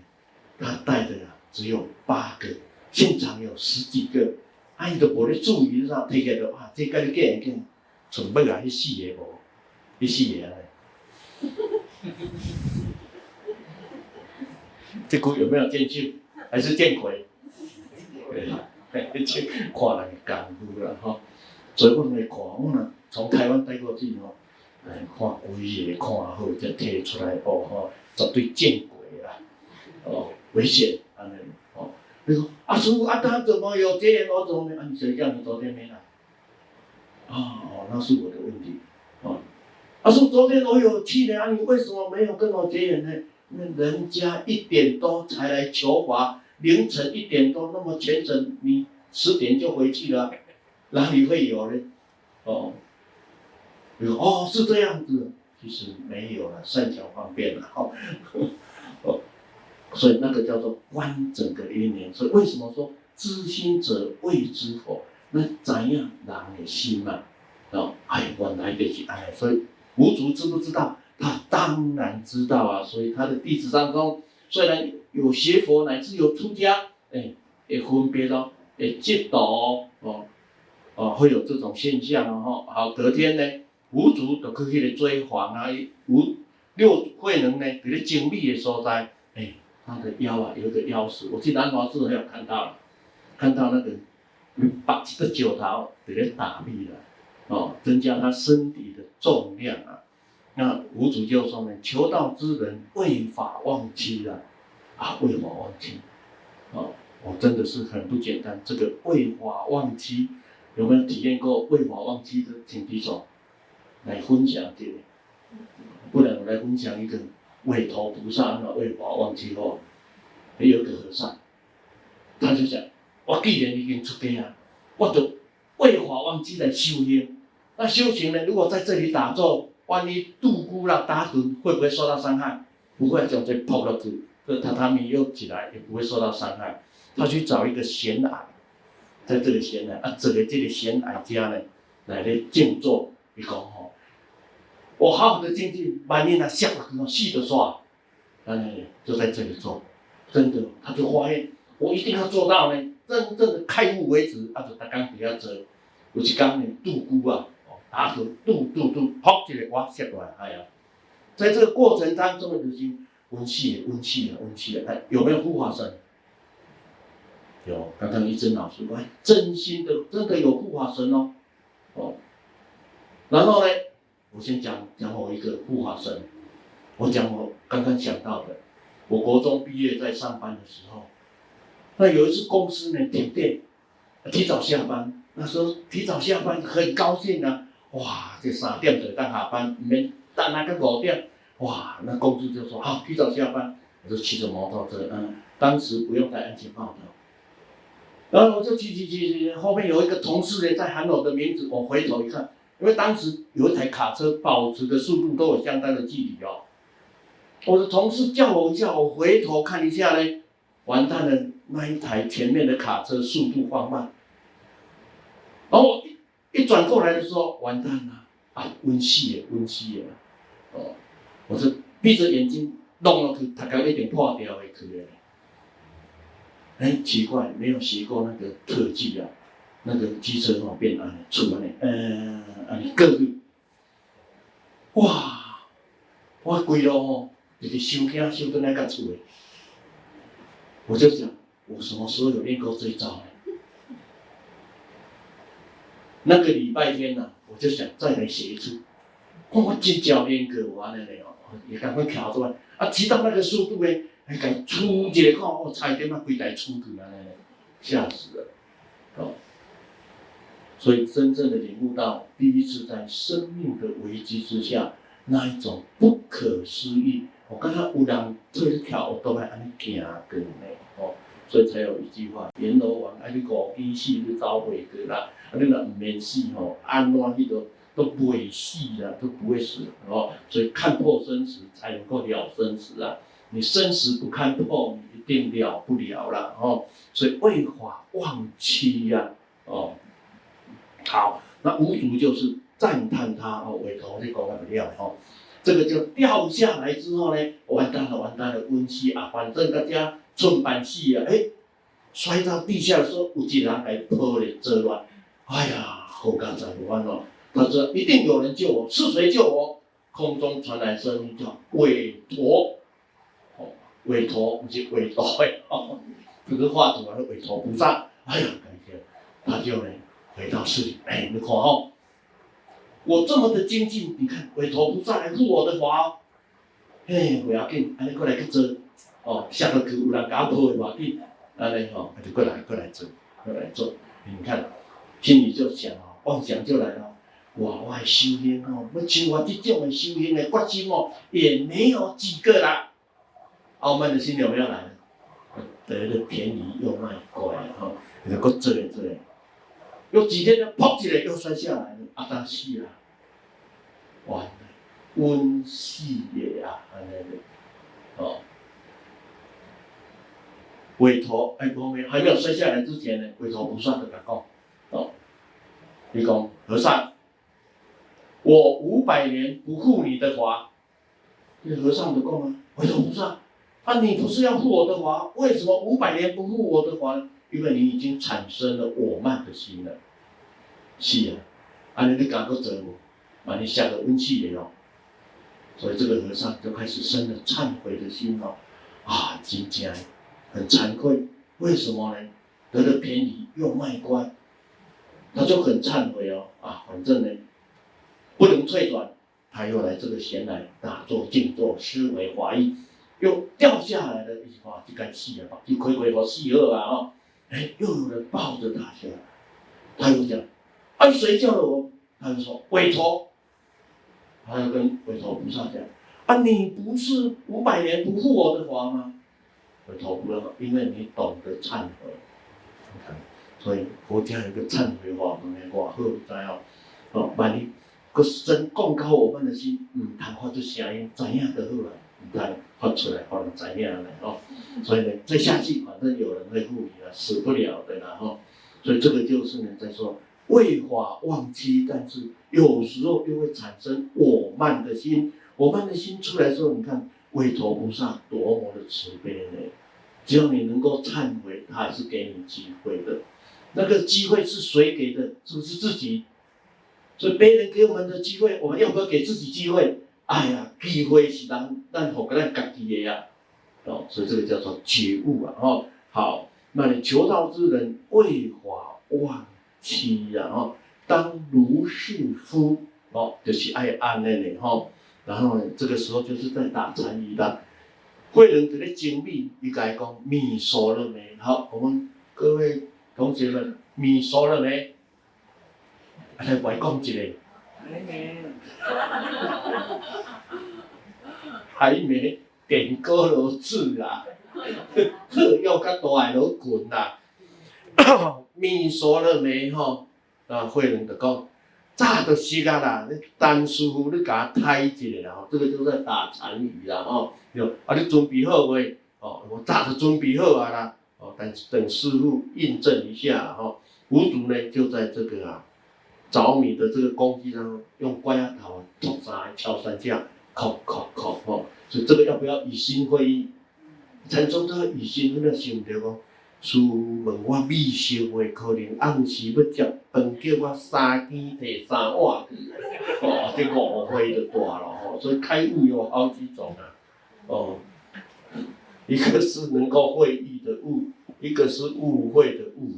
他带的啊只有八个，现场有十几个，啊，伊都无咧注意，啥摕起来就啊，这个你见见，准备啊，去四个无，去四个啊。这股有没有见性？还是见鬼？对，嘿，去看人功夫了哈。所以我们看，我呢从台湾带过去吼，来看规个，看好才摕出来哦吼，绝对见鬼啦，哦，危险，安尼哦。你说啊，师傅啊，他怎么有结缘？我怎么没？啊，谁叫你昨天没来？啊哦，那是我的问题。哦，阿叔昨天我有去的啊，你为什么没有跟我结缘呢？那人家一点多才来求法，凌晨一点多那么虔诚，你十点就回去了，哪里会有呢？哦，哦，是这样子，其实没有了，善巧方便了，哦，哦，所以那个叫做观整个因缘。所以为什么说知心者谓之佛？那怎样人的心嘛？哦，哎，我来得及哎，所以无主知不知道？他当然知道啊，所以他的弟子当中，虽然有邪佛乃至有出家，哎，也分别咯，也，嫉妒哦，哦，会有这种现象哦，好，隔天呢，五祖就去去追访啊，五六慧能呢，在咧精密的所在，哎，他的腰啊有一个腰石，我去南华寺还有看到了，看到那个把这个酒桃在咧打密了，哦，增加他身体的重量啊。那五祖就说呢，求道之人为法忘机啊，啊，为法忘妻，啊，我真的是很不简单。这个为法忘机，有没有体验过为法忘机的？请举手，来分享这个。不然我来分享一个韦头菩萨啊，为法忘妻后，还有个和尚，他就想，我既然已经出家了，我就为法忘妻来修行。那修行呢，如果在这里打坐。万一度孤了打盹，会不会受到伤害？不会，就这泡个子，这榻榻米又起来，也不会受到伤害。他去找一个闲矮，在这里闲矮啊，这个这里闲矮家呢，来来静坐。一个，我好好的静静，万一那下了很多细的说，哎，就在这里做，真的，他就发现我一定要做到呢，真正的开悟为止。啊，就他刚比较做，有一刚呢度孤啊。打盹，嘟嘟嘟，噗，一个哇，下来，哎呀，在这个过程当中的就是温气，温气了，温气了，哎有没有护法神？有，刚刚一真老师说，真心的，真的有护法神哦，哦，然后呢，我先讲讲我一个护法神，我讲我刚刚讲到的，我国中毕业在上班的时候，那有一次公司呢停电，提早下班，那时候提早下班很高兴啊。哇，这三点就当下班，唔免等那个五点。哇，那公司就说好，提早下班。我就骑着摩托车，嗯，当时不用戴安全帽的。然后我就骑骑骑骑，后面有一个同事呢在喊我的名字，我回头一看，因为当时有一台卡车保持的速度都有相当的距离哦。我的同事叫我一下，我回头看一下呢，完蛋了，那一台前面的卡车速度放慢，然后。一转过来的时候，完蛋了啊！温气耶，温气耶，哦，我是闭着眼睛弄了去，他刚一点破掉也可以。哎，奇怪，没有学过那个特技啊，那个机车哦变暗，出来呢，嗯，啊你个哇，我规路哦，就是修惊修到那个出来，我就想，我什么时候有练过这一招？那个礼拜天呢、啊，我就想再来写一次。我真教练课完了嘞哦，也赶快调出来。啊，骑到那个速度诶，还敢出一个看，我差一点那规台出去了嘞，吓死了。哦，所以真正的领悟到，第一次在生命的危机之下，那一种不可思议。我刚刚有人这一条我都还安尼行过呢，哦。所以才有一句话：阎罗王，啊，你五更死你走袂过啦，啊，你若毋免死吼，安怎迄个都不会死啊，都不会死哦。所以看破生死才能够了生死啊！你生死不看破，你一定了不了了哦。所以为法忘妻呀，哦，好，那无主就是赞叹他哦，为头这个完不了哦。这个就掉下来之后呢，完蛋了，完蛋了，温习啊，反正大家寸板戏啊，哎，摔到地下的时候，有一人来破脸遮乱，哎呀，后干怎么办哦？他说一定有人救我，是谁救我？空中传来声音叫韦驮，哦，韦驮不是韦驮哎，哦，这个画图啊是韦驮菩萨，哎呀，感觉他就呢回到寺里，哎，你看哦。我这么的精进，你看回头菩萨来护我的法，嘿，不要紧，安尼过来去做，哦，下个去有人搞破的话，紧，安尼吼，就过来过来做，过来做，你看，心里就想哦，妄想就来了，哇，我修行哦，要像我这种的修行的决心哦，也没有几个啦，傲慢的心有没有来？得了便宜又卖乖哈，你就搁做嘞做嘞，有几天呢，扑起来又摔下来了，阿达西啊！完了，温戏也啊，安尼的，哦，韦驮哎，后面还没有摔下来之前呢，韦驮菩萨就讲，哦，你讲和尚，我五百年不护你的法，这和尚就讲啊，韦驮菩萨，啊，你不是要护我的法，为什么五百年不护我的法？因为你已经产生了我慢的心了，是啊，安尼你敢不责我？把你吓得温气也哦，所以这个和尚就开始生了忏悔的心哦，啊，今天很惭愧，为什么呢？得了便宜又卖乖，他就很忏悔哦，啊，反正呢不能退转，他又来这个闲来打坐静坐思维怀疑，又掉下来了一句话，就该死了吧，就亏亏我死了啊，哎，又有人抱着他下来，他又讲，啊，谁叫了我？他就说韦驮。他就跟韦驮菩萨讲：“啊，你不是五百年不护我的法吗？”韦驮菩萨：“因为你懂得忏悔，所以佛家有个忏悔法门的话，好在哦，哦，万一个神降高我们的心，嗯，他发出声音，怎样的好了，你看发出来，可能怎样的哦，所以呢，再下去，反正有人会护你了，死不了的了哈。所以这个就是呢，在说。”为法忘妻，但是有时候又会产生我慢的心。我慢的心出来时候，你看韦驮菩萨多么的慈悲呢？只要你能够忏悔，他还是给你机会的。那个机会是谁给的？是不是自己？所以别人给我们的机会，我们要不要给自己机会？哎呀，机会是让让好个人家己的呀。哦，所以这个叫做觉悟啊。哦，好，那你求道之人为法忘。妻呀，哦，当如是夫，哦，就是爱安的呢，吼，然后呢，这个时候就是在打禅语的，慧能在咧精密，伊甲伊讲，米熟了没？好，我们各位同学们，米熟了没？来，我讲一个，没，还没，点歌罗字啦，呵，要较大罗滚啦。米熟了没？吼，啊，慧能就讲，早就熟啊啦。你单师傅，你甲我抬一下啦，吼，这个就是打禅语啦，吼，有啊，你准备好未？哦，我早就准备好啊啦，哦，等等师傅印证一下，吼，五祖呢就在这个啊，凿米的这个工具上，用关押头敲三敲三下，敲敲敲，吼，所以这个要不要以心会意？禅宗这个以心，你那想唔对讲？师问我米熟未？可能暗时要食饭，叫我三更提三碗去。哦，这误会就大了哦。所以开悟有好几种啊。哦，一个是能够会意的悟，一个是误会的悟，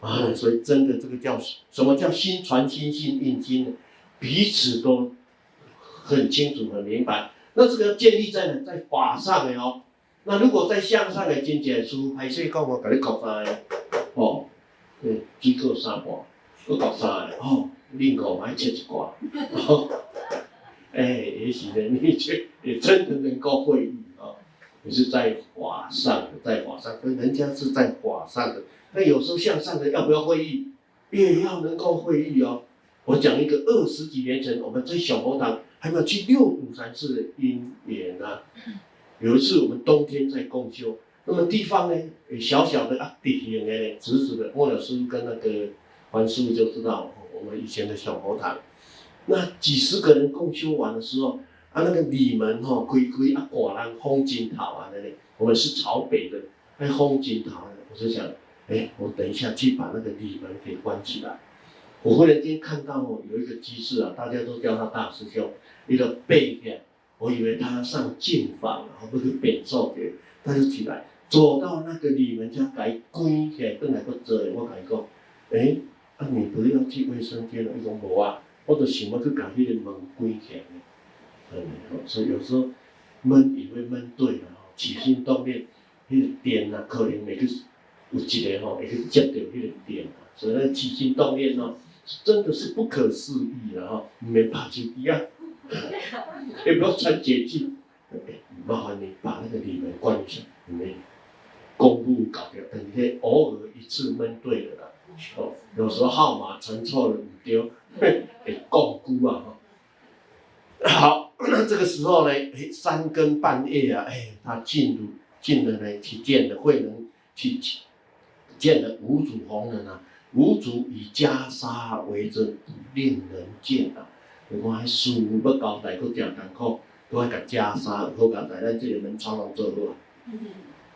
啊，所以真的这个叫什么叫心传心，心印心呢？彼此都很清楚很明白。那这个建立在呢，在法上的哦。那如果在向上的境界，书还是讲我给你搞三个，哦，对，机构三卦，不考三个，哦，另外还切一卦，哦，哎、也许呢，你却也真的能够会意啊，你是在法上的，在法上，跟人家是在法上的，那有时候向上的要不要会意？也要能够会意哦，我讲一个二十几年前，我们在小佛堂还没有去六祖禅寺的因缘啊。有一次我们冬天在共修，那么地方呢，小小的啊，地形呢，直直的。莫老师跟那个黄师傅就知道，我们以前的小佛堂，那几十个人共修完的时候，啊，那个里门哈，开开啊，果然风景好啊，那里。我们是朝北的，那风景好，我就想，哎，我等一下去把那个里门给关起来。我忽然间看到哦，有一个居士啊，大家都叫他大师兄，一个背的，我以为他上净房，然后不是扁瘦的，他就起来走到那个里门家改关起来，等来个做，我跟他讲，哎，啊你不要去卫生间了？伊讲无啊，我就想要去把那个门关起来。嗯，所以有时候闷也会闷对了。起心动念，那个点啊，可能每个有一个吼，会去接到那个点啊，所以那起心动念哦，真的是不可思议的哈，没怕就一样，也不要传捷径，麻烦你把那个里门关一下，里面公布搞掉，等于偶尔一次闷对了啦，哦，有时候号码传错了唔丢，会摃龟啊哈，好。那这个时候呢，哎，三更半夜啊，哎，他进入进了呢，去见了慧能，去见了五祖弘忍啊。五祖以袈裟围着，不令人见啊。我还书不交代，佫讲艰苦，都还个袈裟，好交代，咱这里门窗拢做好，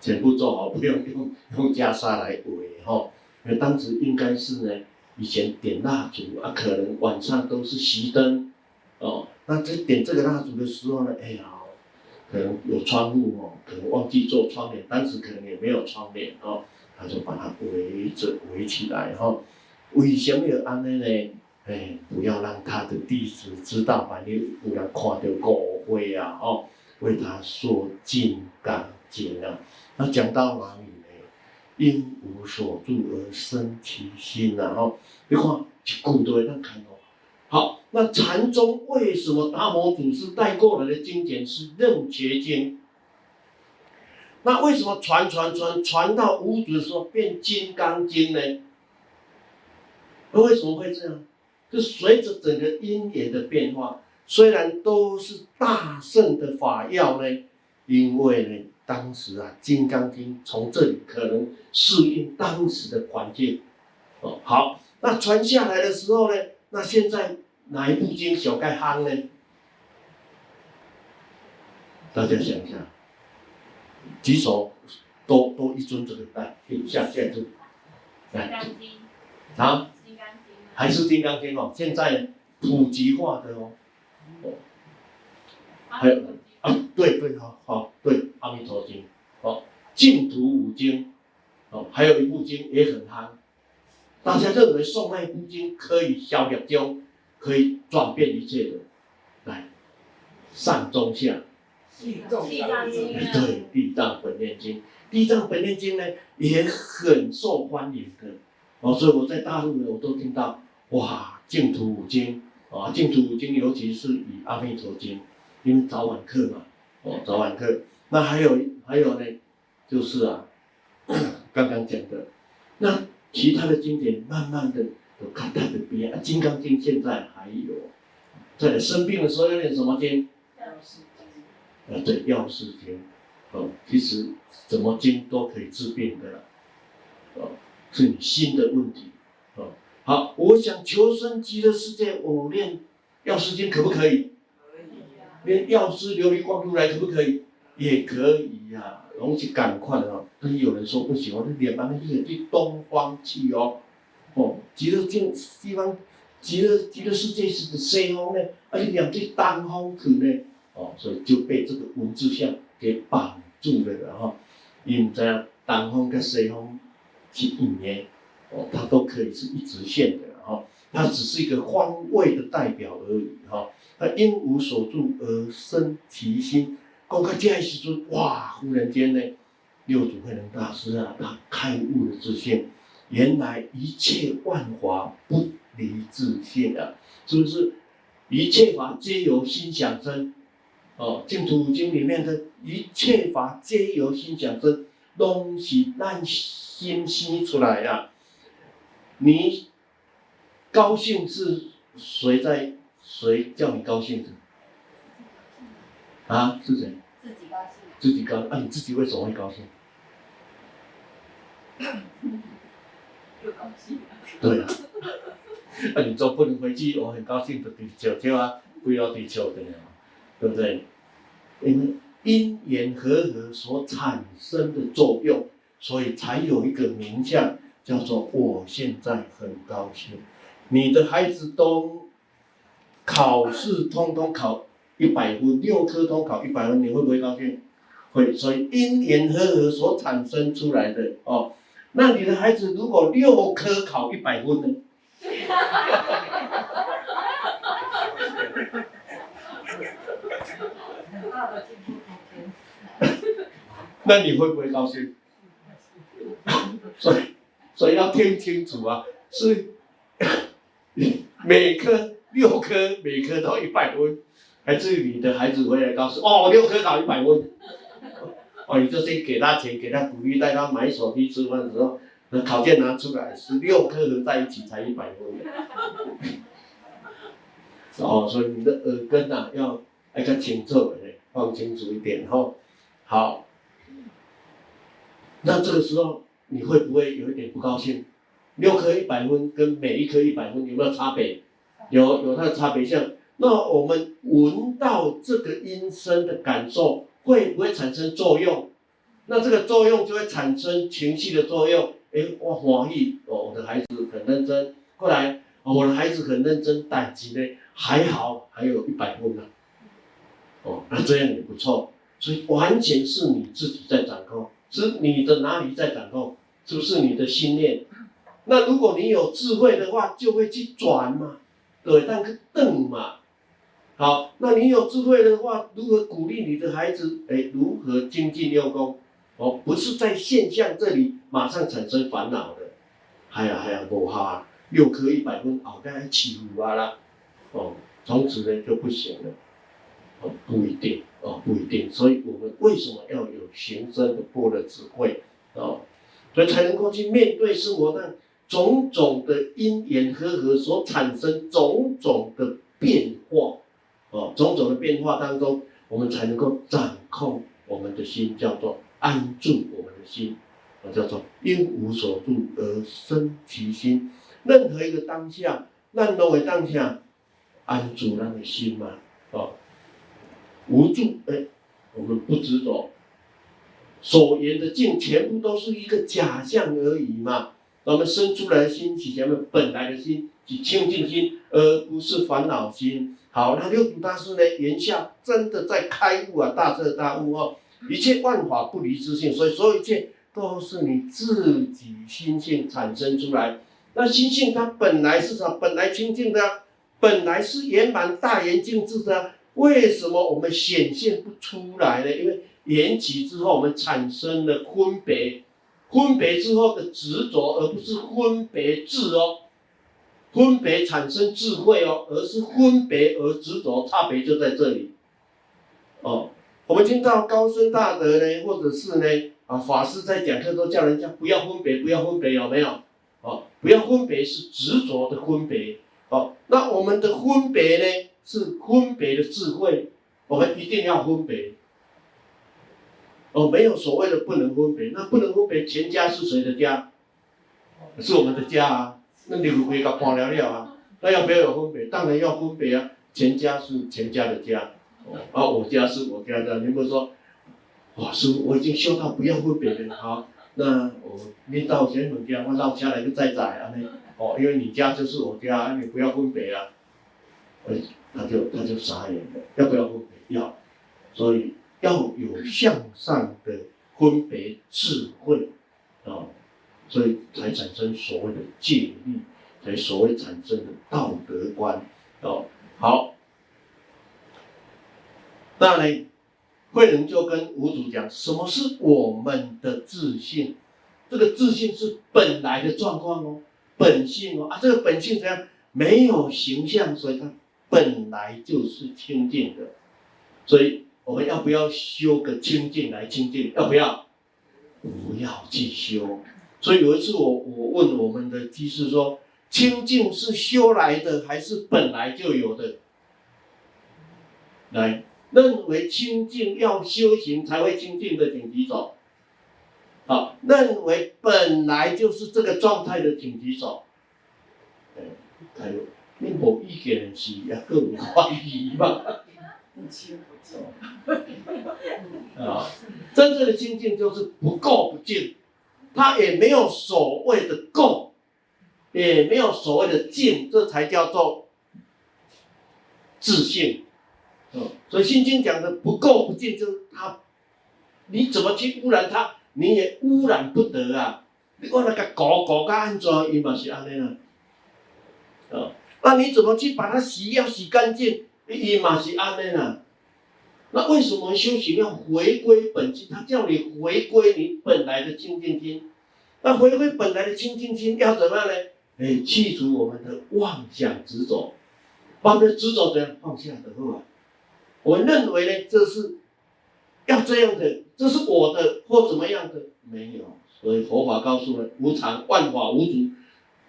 全部做好，不用 用用袈裟来围哈。因为当时应该是呢，以前点蜡烛啊，可能晚上都是熄灯哦。那在点这个蜡烛的时候呢，哎呀，可能有窗户哦，可能忘记做窗帘，当时可能也没有窗帘哦，他就把它围着围起来哈。为什么要安尼呢？哎，不要让他的弟子知道，把你不要看到误会啊哦，为他说金刚经啊。那讲到哪里呢？因无所住而生其心啊哦，你看，古多人看哦。好，那禅宗为什么达摩祖师带过来的经典是楞伽经？那为什么传传传传到五祖的时候变金刚经呢？那为什么会这样？就随着整个因缘的变化，虽然都是大圣的法要呢，因为呢，当时啊，金刚经从这里可能适应当时的环境。哦，好，那传下来的时候呢？那现在哪一部经小盖夯呢？大家想一下，举手，都都一尊这个来，下下尊，来，啊，还是金刚经哦，现在普及化的哦，哦，还有啊，对对好好对，阿弥陀经，哦，净土五经，哦，还有一部经也很夯。大家认为诵那部经可以消业障，可以转变一切的，来，上中下，地藏经，对，地藏本愿经，地藏本愿经呢也很受欢迎的，哦，所以我在大陆呢，我都听到，哇，净土五经，啊，净土五经，尤其是以阿弥陀经，因为早晚课嘛，哦，早晚课，那还有还有呢，就是啊，刚刚讲的，那。其他的经典慢慢的都看它的变啊，《金刚经》现在还有，在生病的时候要念什么经？药师啊，对，药师经。哦，其实什么经都可以治病的了。哦，是你心的问题。哦，好，我想求生极乐世界，我念药师经可不可以？可以呀。念药师琉璃光如来可不可以？也可以呀、啊。东西赶快哦，但是有人说不行，我这脸上就是对东方去哦，哦，极乐境西方，极乐极乐世界是个西方呢，而且两对东方去呢，哦，所以就被这个文字相给绑住了的哈。因为这样东方跟西方是一年，哦，它都可以是一直线的哈，它只是一个方位的代表而已哈。它因无所住而生其心。公开这样时阵，哇！忽然间呢，六祖慧能大师啊，他开悟了自性，原来一切万法不离自性啊，是不是？一切法皆由心想生，哦，《净土经》里面的一切法皆由心想生，东西让心生出来呀、啊。你高兴是谁在谁叫你高兴的？啊，是谁？自己高兴。自己高兴啊？你自己为什么会高兴？又高兴。对啊。那、啊、你总不能回去，我很高兴的地球，对吧？不要地球的呀，对不对？因为因缘和合所产生的作用，所以才有一个名相叫做我现在很高兴。你的孩子都考试通通考一百分，六科通考一百分，你会不会高兴？会。所以因缘和合所产生出来的哦，那你的孩子如果六科考一百分呢？那你会不会高兴？所以，所以要听清楚啊，是 每科六科，每科都一百分，还是你的孩子回来告诉哦，六科考一百分，哦，你就是给他钱，给他鼓励，带他买手机吃饭的时候。那考卷拿出来，十六科合在一起才一百分。哦，所以你的耳根呐、啊，要要较清楚的，放清楚一点吼。好，那这个时候你会不会有一点不高兴？六科一百分跟每一科一百分有没有差别？有，有它的差别。像那我们闻到这个音声的感受，会不会产生作用？那这个作用就会产生情绪的作用。哎，我欢喜哦，我的孩子很认真。后来，我的孩子很认真，但几呢还好，还有一百分呢。哦，那这样也不错。所以完全是你自己在掌控，是你的哪里在掌控？是不是你的心念？那如果你有智慧的话，就会去转嘛，对，但个瞪嘛。好，那你有智慧的话，如何鼓励你的孩子？哎，如何精进用功？哦，不是在现象这里马上产生烦恼的，哎呀哎呀，不好啊，六科一百分，好该起伏啊啦，哦，从此呢就不行了，哦，不一定，哦，不一定，所以我们为什么要有行深的般若智慧？哦，所以才能够去面对生活上种种的因缘和合所产生种种的变化，哦，种种的变化当中，我们才能够掌控我们的心，叫做。安住我们的心，啊，叫做因无所住而生其心。任何一个当下，让各位当下安住那个心嘛，哦，无助，哎，我们不执着，所言的境全部都是一个假象而已嘛。我们生出来的心，是前面本来的心，是清净心，而不是烦恼心。好，那六祖大师呢，言下真的在开悟啊，大彻大悟哦。一切万法不离自性，所以所有一切都是你自己心性产生出来。那心性它本来是啥？本来清净的，本来是圆满大圆净智的。为什么我们显现不出来呢？因为缘起之后，我们产生了分别，分别之后的执着，而不是分别智哦。分别产生智慧哦，而是分别而执着，差别就在这里哦。我们听到高僧大德呢，或者是呢啊法师在讲课都叫人家不要分别，不要分别，有没有？哦，不要分别是执着的分别。哦，那我们的分别呢是分别的智慧，我们一定要分别。哦，没有所谓的不能分别，那不能分别，全家是谁的家？是我们的家啊。那你不可以搞光了了啊？那要不要有分别？当然要分别啊，全家是全家的家。啊，我家是我家的，你不说，哇，师父，我已经修到不要分别了。好，那我你到前门家，我到家来就再宰啊，那哦，因为你家就是我家，你不要分别啊。他就他就傻眼了，要不要分别？要，所以要有向上的分别智慧啊，所以才产生所谓的戒律，才所谓产生的道德观哦。好。那呢，慧能就跟五祖讲，什么是我们的自信？这个自信是本来的状况哦，本性哦啊，这个本性怎样？没有形象，所以它本来就是清净的。所以我们要不要修个清净来清净？要不要？不要去修。所以有一次我我问我们的居士说，清净是修来的还是本来就有的？来，认为清净要修行才会清净的，请举手。好，认为本来就是这个状态的，请举手。哎，还有，你无意见的是也各有怀疑嘛？不清不净。啊，真正的清净就是不垢不净，它也没有所谓的垢，也没有所谓的净，这才叫做自信。嗯，所以《心经》讲的不垢不净，就是它，你怎么去污染它，你也污染不得啊！你讲那个搞搞个安装，伊嘛是安尼啊。啊，那你怎么去把它洗，要洗干净，伊嘛是安尼啊。那为什么修行要回归本心？他叫你回归你本来的清净心。那回归本来的清净心要怎么样呢？哎，去除我们的妄想执着，把我们的执着怎样放下的话。我认为呢，这是要这样的，这是我的或怎么样的，没有。所以佛法告诉我们：无常，万法无主，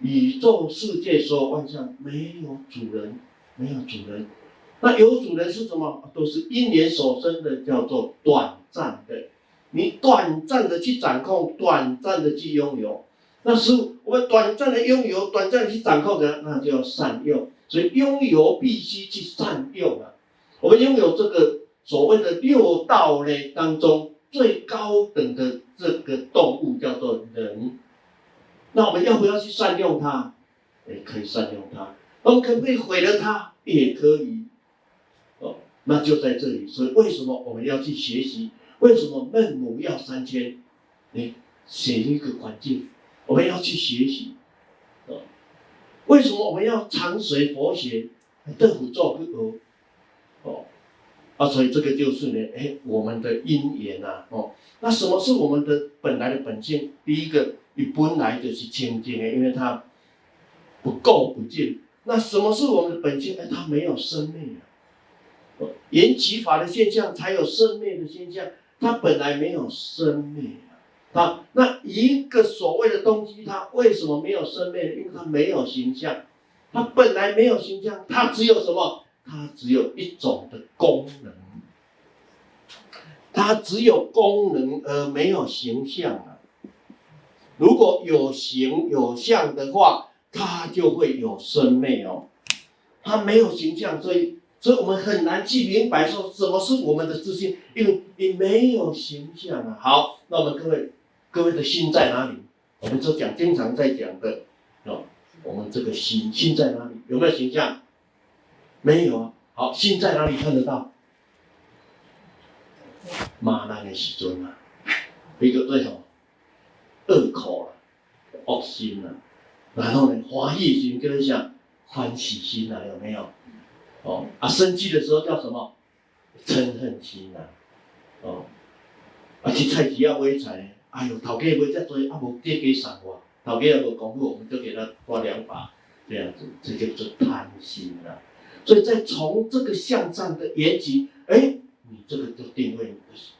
宇宙世界所有万象没有主人，没有主人。那有主人是什么？都是因缘所生的，叫做短暂的。你短暂的去掌控，短暂的去拥有，那是我们短暂的拥有，短暂的去掌控的，那就要善用。所以拥有必须去善用啊。我们拥有这个所谓的六道类当中最高等的这个动物叫做人，那我们要不要去善用它？也可以善用它。我们可不可以毁了它？也可以。哦，那就在这里。所以为什么我们要去学习？为什么孟母要三迁？你写一个环境，我们要去学习。哦，为什么我们要常随佛学？豆腐做个鹅。哦，啊，所以这个就是呢，哎，我们的因缘呐，哦，那什么是我们的本来的本性？第一个，你本来就是清净的，因为它不垢不净。那什么是我们的本性？哎，它没有生灭啊，哦，缘起法的现象才有生灭的现象，它本来没有生灭啊。好，那一个所谓的东西，它为什么没有生灭？因为它没有形象，它本来没有形象，它只有什么？它只有一种的功能，它只有功能而没有形象啊。如果有形有相的话，它就会有生灭哦。它没有形象，所以，所以我们很难去明白说什么是我们的自信，因为你没有形象啊。好，那我们各位，各位的心在哪里？我们就讲经常在讲的哦，我们这个心心在哪里？有没有形象？没有啊，好，心在哪里看得到？马那个时阵啊，一个最后恶口啊，恶心啊，然后呢，欢喜心跟你讲欢喜心啊，有没有？哦，啊，生气的时候叫什么？嗔恨心啊，哦，啊，去菜市要买菜呢，哎呦，头家买这多，啊，无爹给赏我，头家也无功夫，我们就给他刮两把，这样子，这就叫贪心了。所以在从这个向上的缘起，哎，你这个就定位你的心。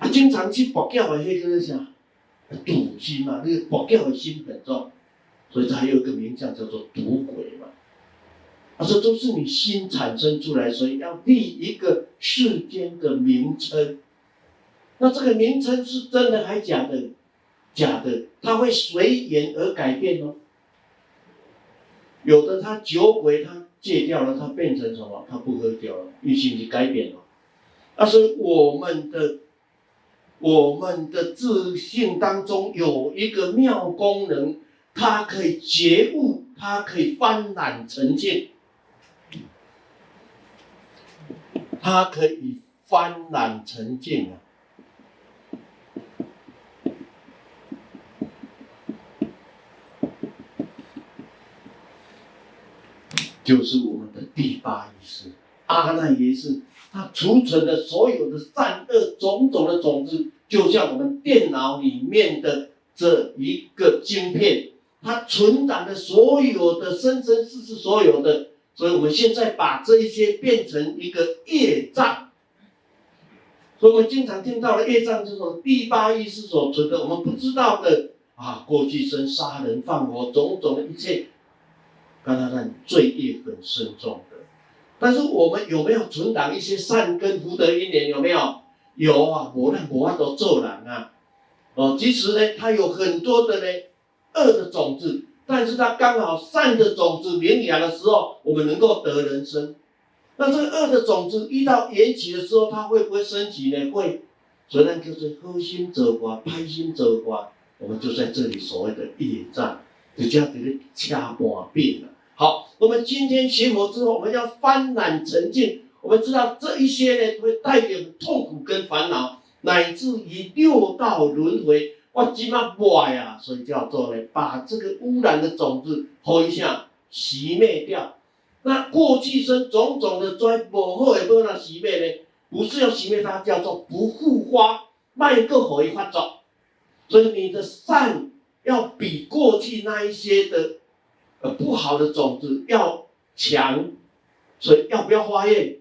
啊，经常去跋筊的那个啥，赌心嘛，那个跋筊的心很重，所以它还有一个名叫叫做赌鬼嘛。啊，这都是你心产生出来，所以要立一个世间的名称。那这个名称是真的还假的？假的，它会随缘而改变哦。有的他酒鬼，他戒掉了，他变成什么？他不喝酒了，意性就改变了。但是我们的我们的自信当中有一个妙功能，它可以觉悟，它可以翻染成净，它可以翻染成净啊。就是我们的第八意识，阿赖耶识，它储存的所有的善恶种种的种子，就像我们电脑里面的这一个晶片，它存档的所有的生生世世所有的，所以我们现在把这一些变成一个业障，所以我们经常听到的业障，就是说第八意识所存的，我们不知道的啊，过去生杀人放火种种的一切，看他看罪业很深重。但是我们有没有存档一些善根福德因缘？有没有？有啊，我那我都做人啊。哦，其实呢，他有很多的呢恶的种子，但是他刚好善的种子萌芽的时候，我们能够得人生。那这个恶的种子遇到缘起的时候，它会不会升起呢？会。所以呢，就是好心做瓜，歹心做瓜，我们就在这里所谓的业障，就这样子的掐半变了。我们今天学佛之后，我们要翻染成净。我们知道这一些呢，会带给痛苦跟烦恼，乃至于六道轮回。我今嘛坏呀，所以叫做呢，把这个污染的种子吼一下熄灭掉。那过去生种种的灾不好的，不能熄灭呢？不是要熄灭它，叫做不复发，卖个好一发作。所以你的善要比过去那一些的。呃，不好的种子要强，所以要不要发愿？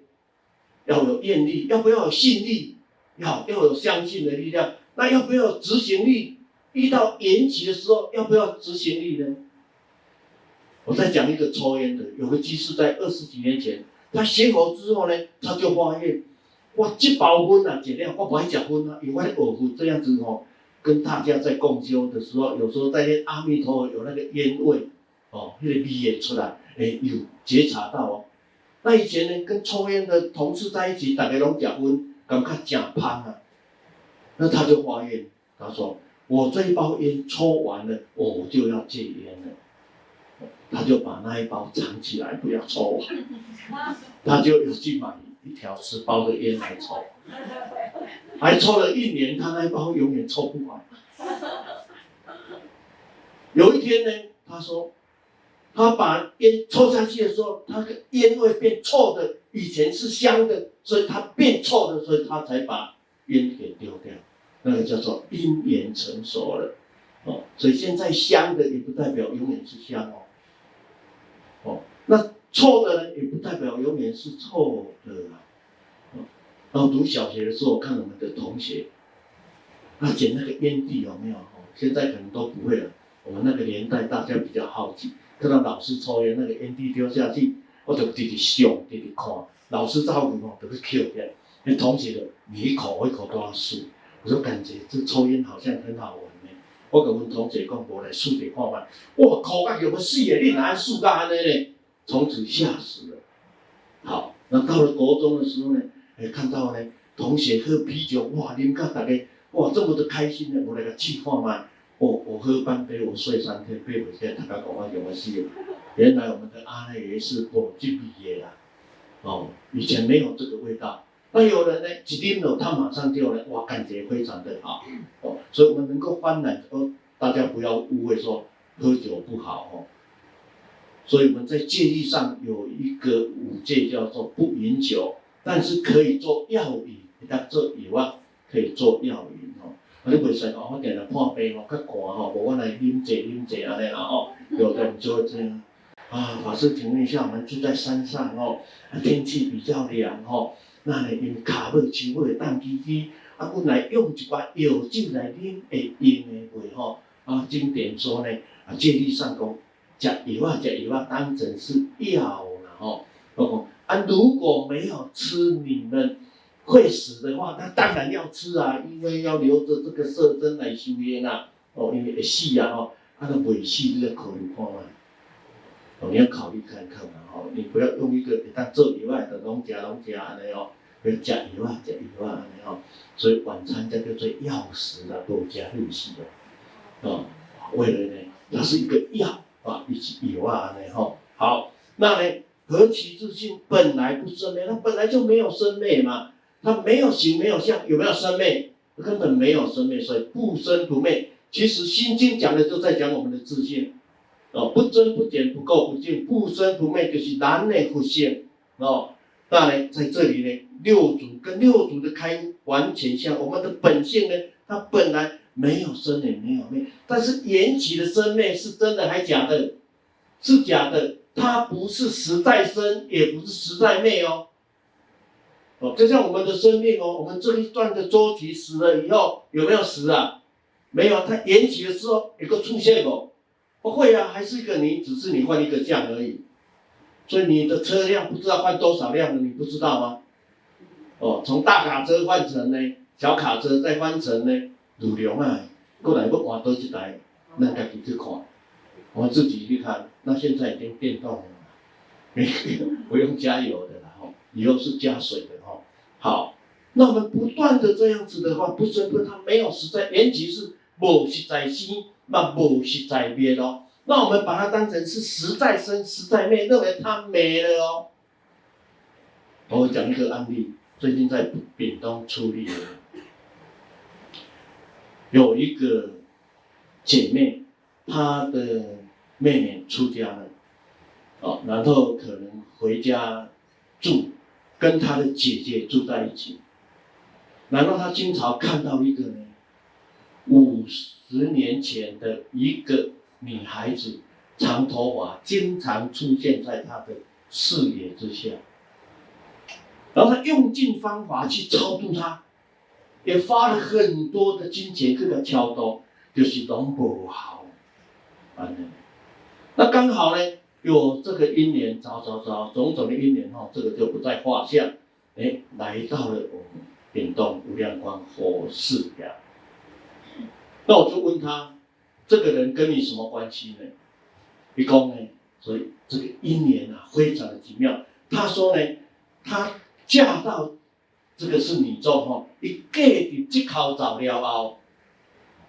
要有愿力，要不要有信力？要要有相信的力量。那要不要执行力？遇到缘起的时候，要不要执行力呢？我再讲一个抽烟的，有个居士在二十几年前，他学佛之后呢，他就发愿，哇，这包荤啊，尽量我不爱讲荤啊，因为偶夫这样子哦，跟大家在共修的时候，有时候在念阿弥陀佛，有那个烟味。哦，那个鼻烟出来，哎，有觉察到哦。那以前呢，跟抽烟的同事在一起，大家拢结婚，感觉讲胖啊。那他就发愿，他说：“我这一包烟抽完了，我就要戒烟了。”他就把那一包藏起来，不要抽完。他就有去买一条十包的烟来抽，还抽了一年，他那一包永远抽不完。有一天呢，他说。他把烟抽下去的时候，他的烟味变臭的，以前是香的，所以他变臭的，所以他才把烟给丢掉。那个叫做因缘成熟了，哦，所以现在香的也不代表永远是香哦，哦，那臭的呢，也不代表永远是臭的啊。哦，然后读小学的时候，看我们的同学，他捡那个烟蒂有没有？哦，现在可能都不会了。我们那个年代，大家比较好奇。看到老师抽烟，那个烟蒂丢下去，我就直直笑，直直看。老师照顾我，都是 Q 的。那同学的，你一口我一口都要数。我就感觉这抽烟好像很好玩呢。我跟我们同学讲，我来数点看看。哇，口感有个细眼，你哪数到安尼呢？从此吓死了。好，那到了国中的时候呢，哎，看到呢，同学喝啤酒，哇，你们看大家，哇，这么的开心呢，我来个气话嘛。我我喝半杯，我睡三天，背回家，大家讲话有没事？原来我们的阿赖耶识果就毕业了，哦，以前没有这个味道。那有人呢，一啉了，他马上就呢，哇，感觉非常的好，哦，所以我们能够翻来，哦，大家不要误会说喝酒不好哦。所以我们在戒律上有一个五戒叫做不饮酒，但是可以做药饮，但做以外可以做药饮。你袂使讲，我定定破病吼，较寒吼，无我来啉者啉者安尼啦吼，有的人就会这样。啊，法师请问一下，我们住在山上吼，天气比较凉吼，那呢用卡尾树尾当机机，啊，阮来用一罐药酒来啉会用的袂吼？啊，经典说呢，啊，借力上讲，食药啊食药啊，当成是药啦吼。哦，啊，如果没有吃你们。会死的话，那当然要吃啊，因为要留着这个色身来修炼啊。哦，因为会死啊，哦，他的尾气你要考虑看啊。哦，你要考虑看看嘛，哦，你不要用一个给他做以外的拢食拢食安尼哦，要食以外食以外安尼哦。所以晚餐叫做药食啊，多加入去的。哦，为了呢，它是一个药啊，以及药啊安尼吼。好，那呢，何其自信本来不生灭，它本来就没有生灭嘛。它没有形，没有相，有没有生灭？根本没有生灭，所以不生不灭。其实《心经》讲的就在讲我们的自性，哦，不增不减，不垢不净，不生不灭，就是咱的佛性。哦，那呢，在这里呢，六祖跟六祖的开完全相，我们的本性呢，它本来没有生也没有灭，但是缘起的生灭是真的还假的？是假的，它不是实在生，也不是实在灭哦。哦，就像我们的生命哦，我们这一段的周期死了以后有没有死啊？没有，它延期的时候有个出现过，不会啊，还是一个你，只是你换一个价而已。所以你的车辆不知道换多少辆了，你不知道吗？哦，从大卡车换成呢小卡车，再换成呢路龙啊，过来要换多几台，那自己去看，我自己去看。那现在已经电动了，不用加油的了哈，以后是加水的。好，那我们不断的这样子的话，不是不，它没有实在，延期是无实在心，那无实在灭哦。那我们把它当成是实在生，实在灭，认为它没了哦。我讲一个案例，最近在屏东处理的，有一个姐妹，她的妹妹出家了，哦，然后可能回家住。跟他的姐姐住在一起，然后他经常看到一个呢，五十年前的一个女孩子，长头发，经常出现在他的视野之下，然后他用尽方法去超度她，也花了很多的金钱给他超度，就是都不好，反正，那刚好呢。有这个因缘，找找找，种种的因缘哈，这个就不在话下。哎，来到了我们屏东无量光佛寺呀。那我就问他，这个人跟你什么关系呢？一共呢，所以这个因缘啊，非常的奇妙。他说呢，他嫁到这个是女众哈，一嫁的这口走了后，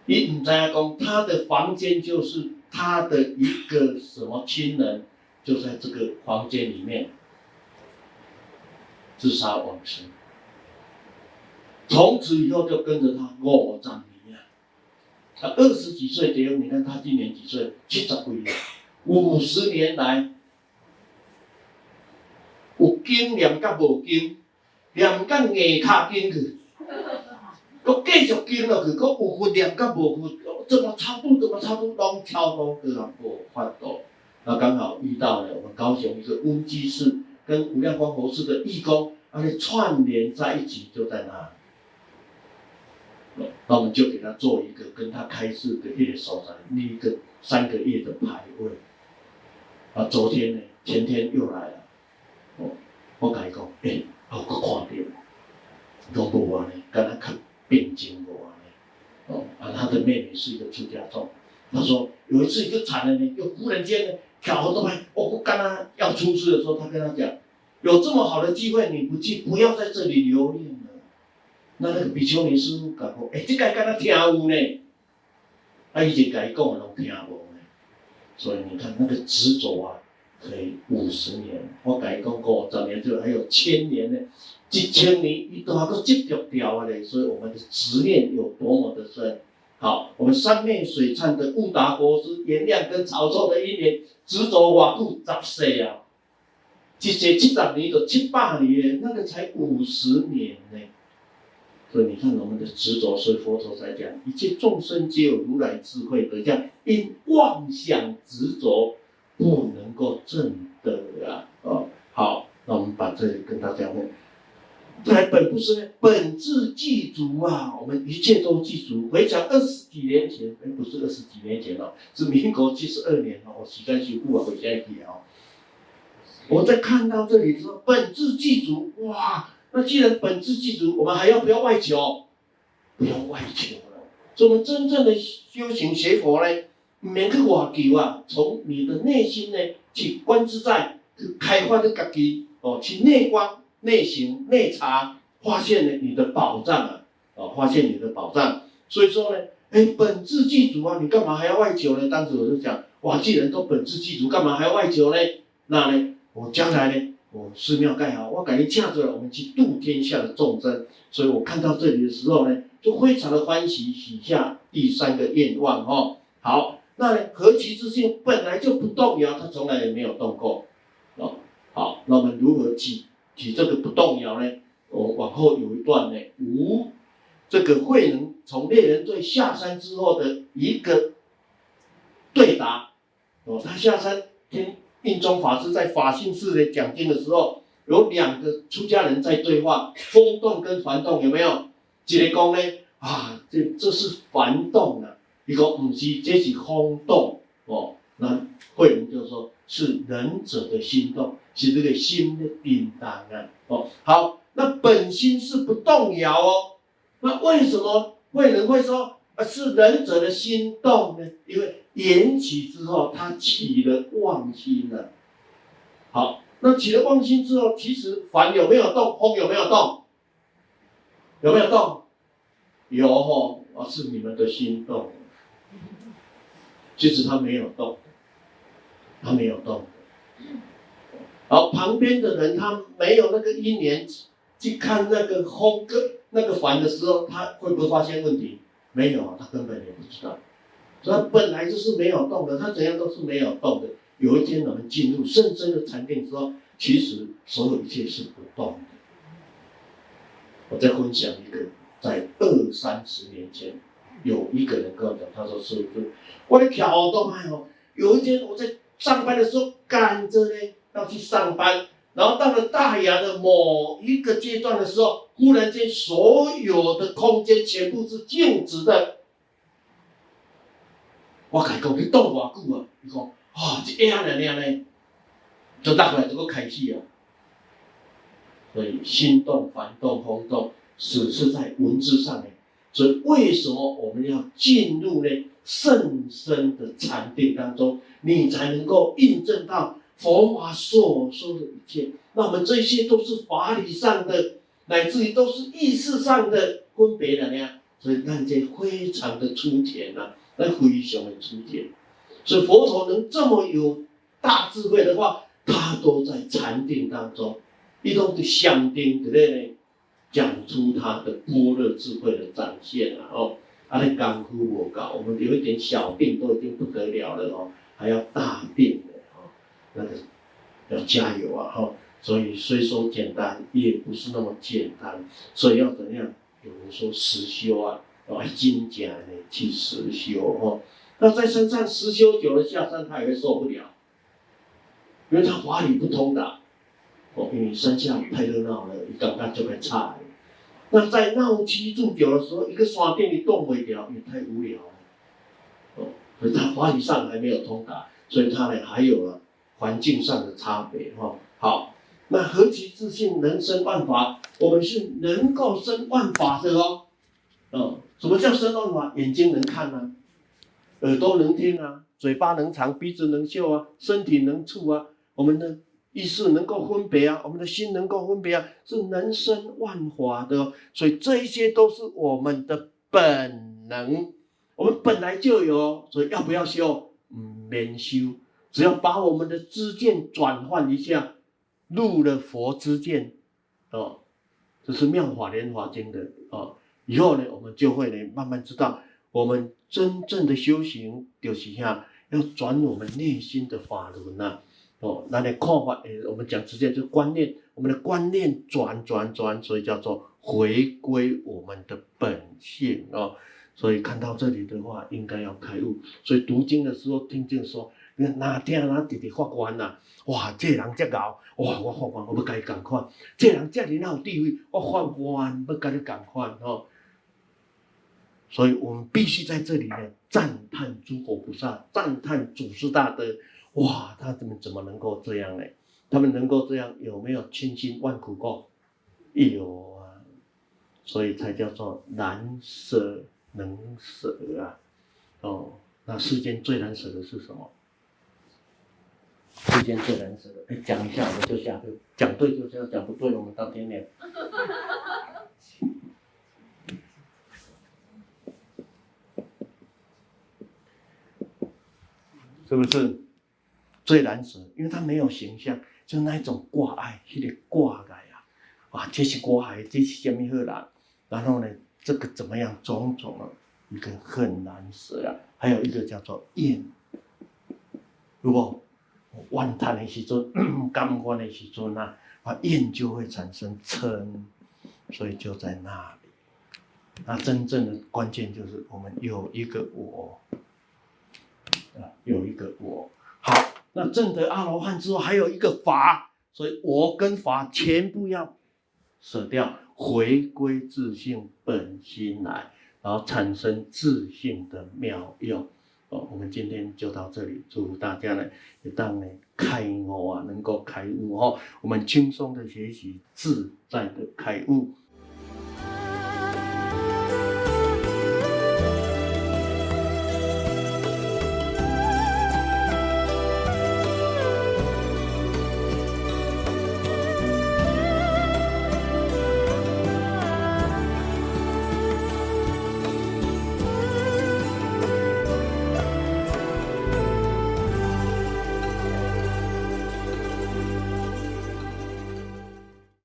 你唔知影讲，他的房间就是。他的一个什么亲人就在这个房间里面自杀往生，从此以后就跟着他五十年啊，他二十几岁结婚，你看他今年几岁？七十几了，五十年来有经验甲无经，念甲硬卡经去，搁继续经落去，搁有分念甲无分。怎么超度？怎么超度？都超度各种不换度。那刚好遇到了我们高雄一个温基寺跟无量光佛寺的义工，而且串联在一起，就在那里。那我们就给他做一个跟他开示的一个所在，立一个三个月的牌位。啊，昨天呢，前天又来了。哦，我跟伊讲，哎、欸，我搁看到，拢无安尼，敢若较平静无安。啊，他的妹妹是一个出家众，他说有一次就惨了呢，又忽然间呢，巧合都来，我跟他要出事的时候，他跟他讲，有这么好的机会你不去，不要在这里留恋了。那那个比丘尼师傅讲过，哎，这个跟他跳舞呢，他以前跟伊讲的拢听无呢，所以你看那个执着啊，可以五十年，我跟伊讲过五十年就还有千年呢。几千年，一都还都接不掉啊！所以我们的执念有多么的深。好，我们三面水忏的悟达国师颜亮跟曹操的一年执着瓦固十岁啊，这些七十年都七八年，那个才五十年呢。所以你看我们的执着，所以佛陀才讲，一切众生皆有如来智慧德相，因妄想执着不能够证得啊！哦，好，那我们把这里跟大家问。这还本不是呢，本自具足啊！我们一切都具足。回想二十几年前，哎，不是二十几年前了，是民国七十二年哦。我时间修复啊，回想起啊。我在看到这里说本自具足，哇！那既然本自具足，我们还要不要外求？不要外求了。所以我们真正的修行学佛呢，免去外求啊，从你的内心呢去观自在，去开发的自己哦，去内观。内行内查，发现了你的宝藏啊！啊，发现你的宝藏。所以说呢，哎，本自具足啊，你干嘛还要外求呢？当时我就讲，哇，既然都本自具足，干嘛还要外求呢？那呢，我将来呢，我寺庙盖好，我赶紧驾着我们去度天下的众生。所以我看到这里的时候呢，就非常的欢喜，许下第三个愿望哦。好，那呢，何其自性本来就不动摇，他从来也没有动过。哦，好，那我们如何去？起这个不动摇呢？我往后有一段呢，无这个慧能从猎人队下山之后的一个对答。哦，他下山听印宗法师在法性寺里讲经的时候，有两个出家人在对话，风动跟幡动有没有？一个讲呢，啊，这这是幡动啊，一个不是，这是风动哦。那慧能就说，是仁者的心动，是这个心的叮当啊。哦，好，那本心是不动摇哦。那为什么慧能会说啊是仁者的心动呢？因为缘起之后，他起了妄心了。好，那起了妄心之后，其实凡有没有动？风有没有动？有没有动？有哦，啊是你们的心动。其实他没有动。他没有动，好，旁边的人他没有那个因缘去看那个风跟那个幡的时候，他会不会发现问题？没有，他根本也不知道，所以他本来就是没有动的，他怎样都是没有动的。有一天我们进入深深的禅定之后，其实所有一切是不动的。我再分享一个，在二三十年前，有一个人跟我讲，他说师父，我的跳动还好，有一天我在。上班的时候赶着呢，要去上班，然后到了大雅的某一个阶段的时候，忽然间所有的空间全部是静止的。我开讲你动多久啊？你讲啊，这样的那样呢，就大概这个开始啊。所以心动、烦动、风动，只是在文字上面。所以为什么我们要进入呢？甚深的禅定当中，你才能够印证到佛法所说的一切。那我们这些都是法理上的，乃至于都是意识上的分别的呢。所以看见非常的粗浅呐，那非常的粗浅。所以佛陀能这么有大智慧的话，他都在禅定当中，一种的相定之类呢，讲出他的般若智慧的展现了哦。他的功夫我高，我们有一点小病都已经不得了了哦，还要大病的哦，那个要加油啊哈！所以虽说简单，也不是那么简单，所以要怎样？有人说实修啊，要精简的去实修哦。那在山上实修久了，下山他也会受不了，因为他法理不通的哦，因为山下太热闹了，一刚刚就会差。那在闹区住久的时候，一个山顶你动不了，也太无聊了。哦，所以他法理上还没有通达，所以他呢还有了环境上的差别哈。好，那何其自信能生万法，我们是能够生万法的哦。哦，什么叫生万法？眼睛能看啊，耳朵能听啊，嘴巴能尝，鼻子能嗅啊，身体能触啊，我们呢？意识能够分别啊，我们的心能够分别啊，是能生万法的哦。所以这一些都是我们的本能，我们本来就有。所以要不要修？嗯，免修，只要把我们的知见转换一下，入了佛知见，哦，这是《妙法莲华经》的哦。以后呢，我们就会呢慢慢知道，我们真正的修行就是下要转我们内心的法轮呐。哦，那你看法，诶，我们讲直接就观念，我们的观念转转转，所以叫做回归我们的本性哦。所以看到这里的话，应该要开悟。所以读经的时候，听见说，你哪天哪弟弟法官呐，哇，这人这高，哇，我法官我不该赶快，这人这里哪有地位，我法官不该你赶快哦。所以我们必须在这里呢，赞叹诸佛菩萨，赞叹祖师大德。哇，他怎么怎么能够这样呢？他们能够这样，有没有千辛万苦过？有啊，所以才叫做难舍能舍啊。哦，那世间最难舍的是什么？世间最难舍的，哎，讲一下我们就下课，讲对就这样，讲不对我们到天亮。是不是？最难舍，因为他没有形象，就那一种挂碍，那个挂碍啊，哇，这是挂碍，这是什么好啦？然后呢，这个怎么样？种种啊，一个很难舍啊。还有一个叫做厌，如果怨叹的时阵，感官的时阵啊，啊，厌就会产生嗔，所以就在那里。那真正的关键就是我们有一个我，啊，有一个我，好。那证得阿罗汉之后，还有一个法，所以我跟法全部要舍掉，回归自性本心来，然后产生自信的妙用。哦，我们今天就到这里，祝福大家呢，也当呢开悟啊，能够开悟哦，我们轻松的学习，自在的开悟。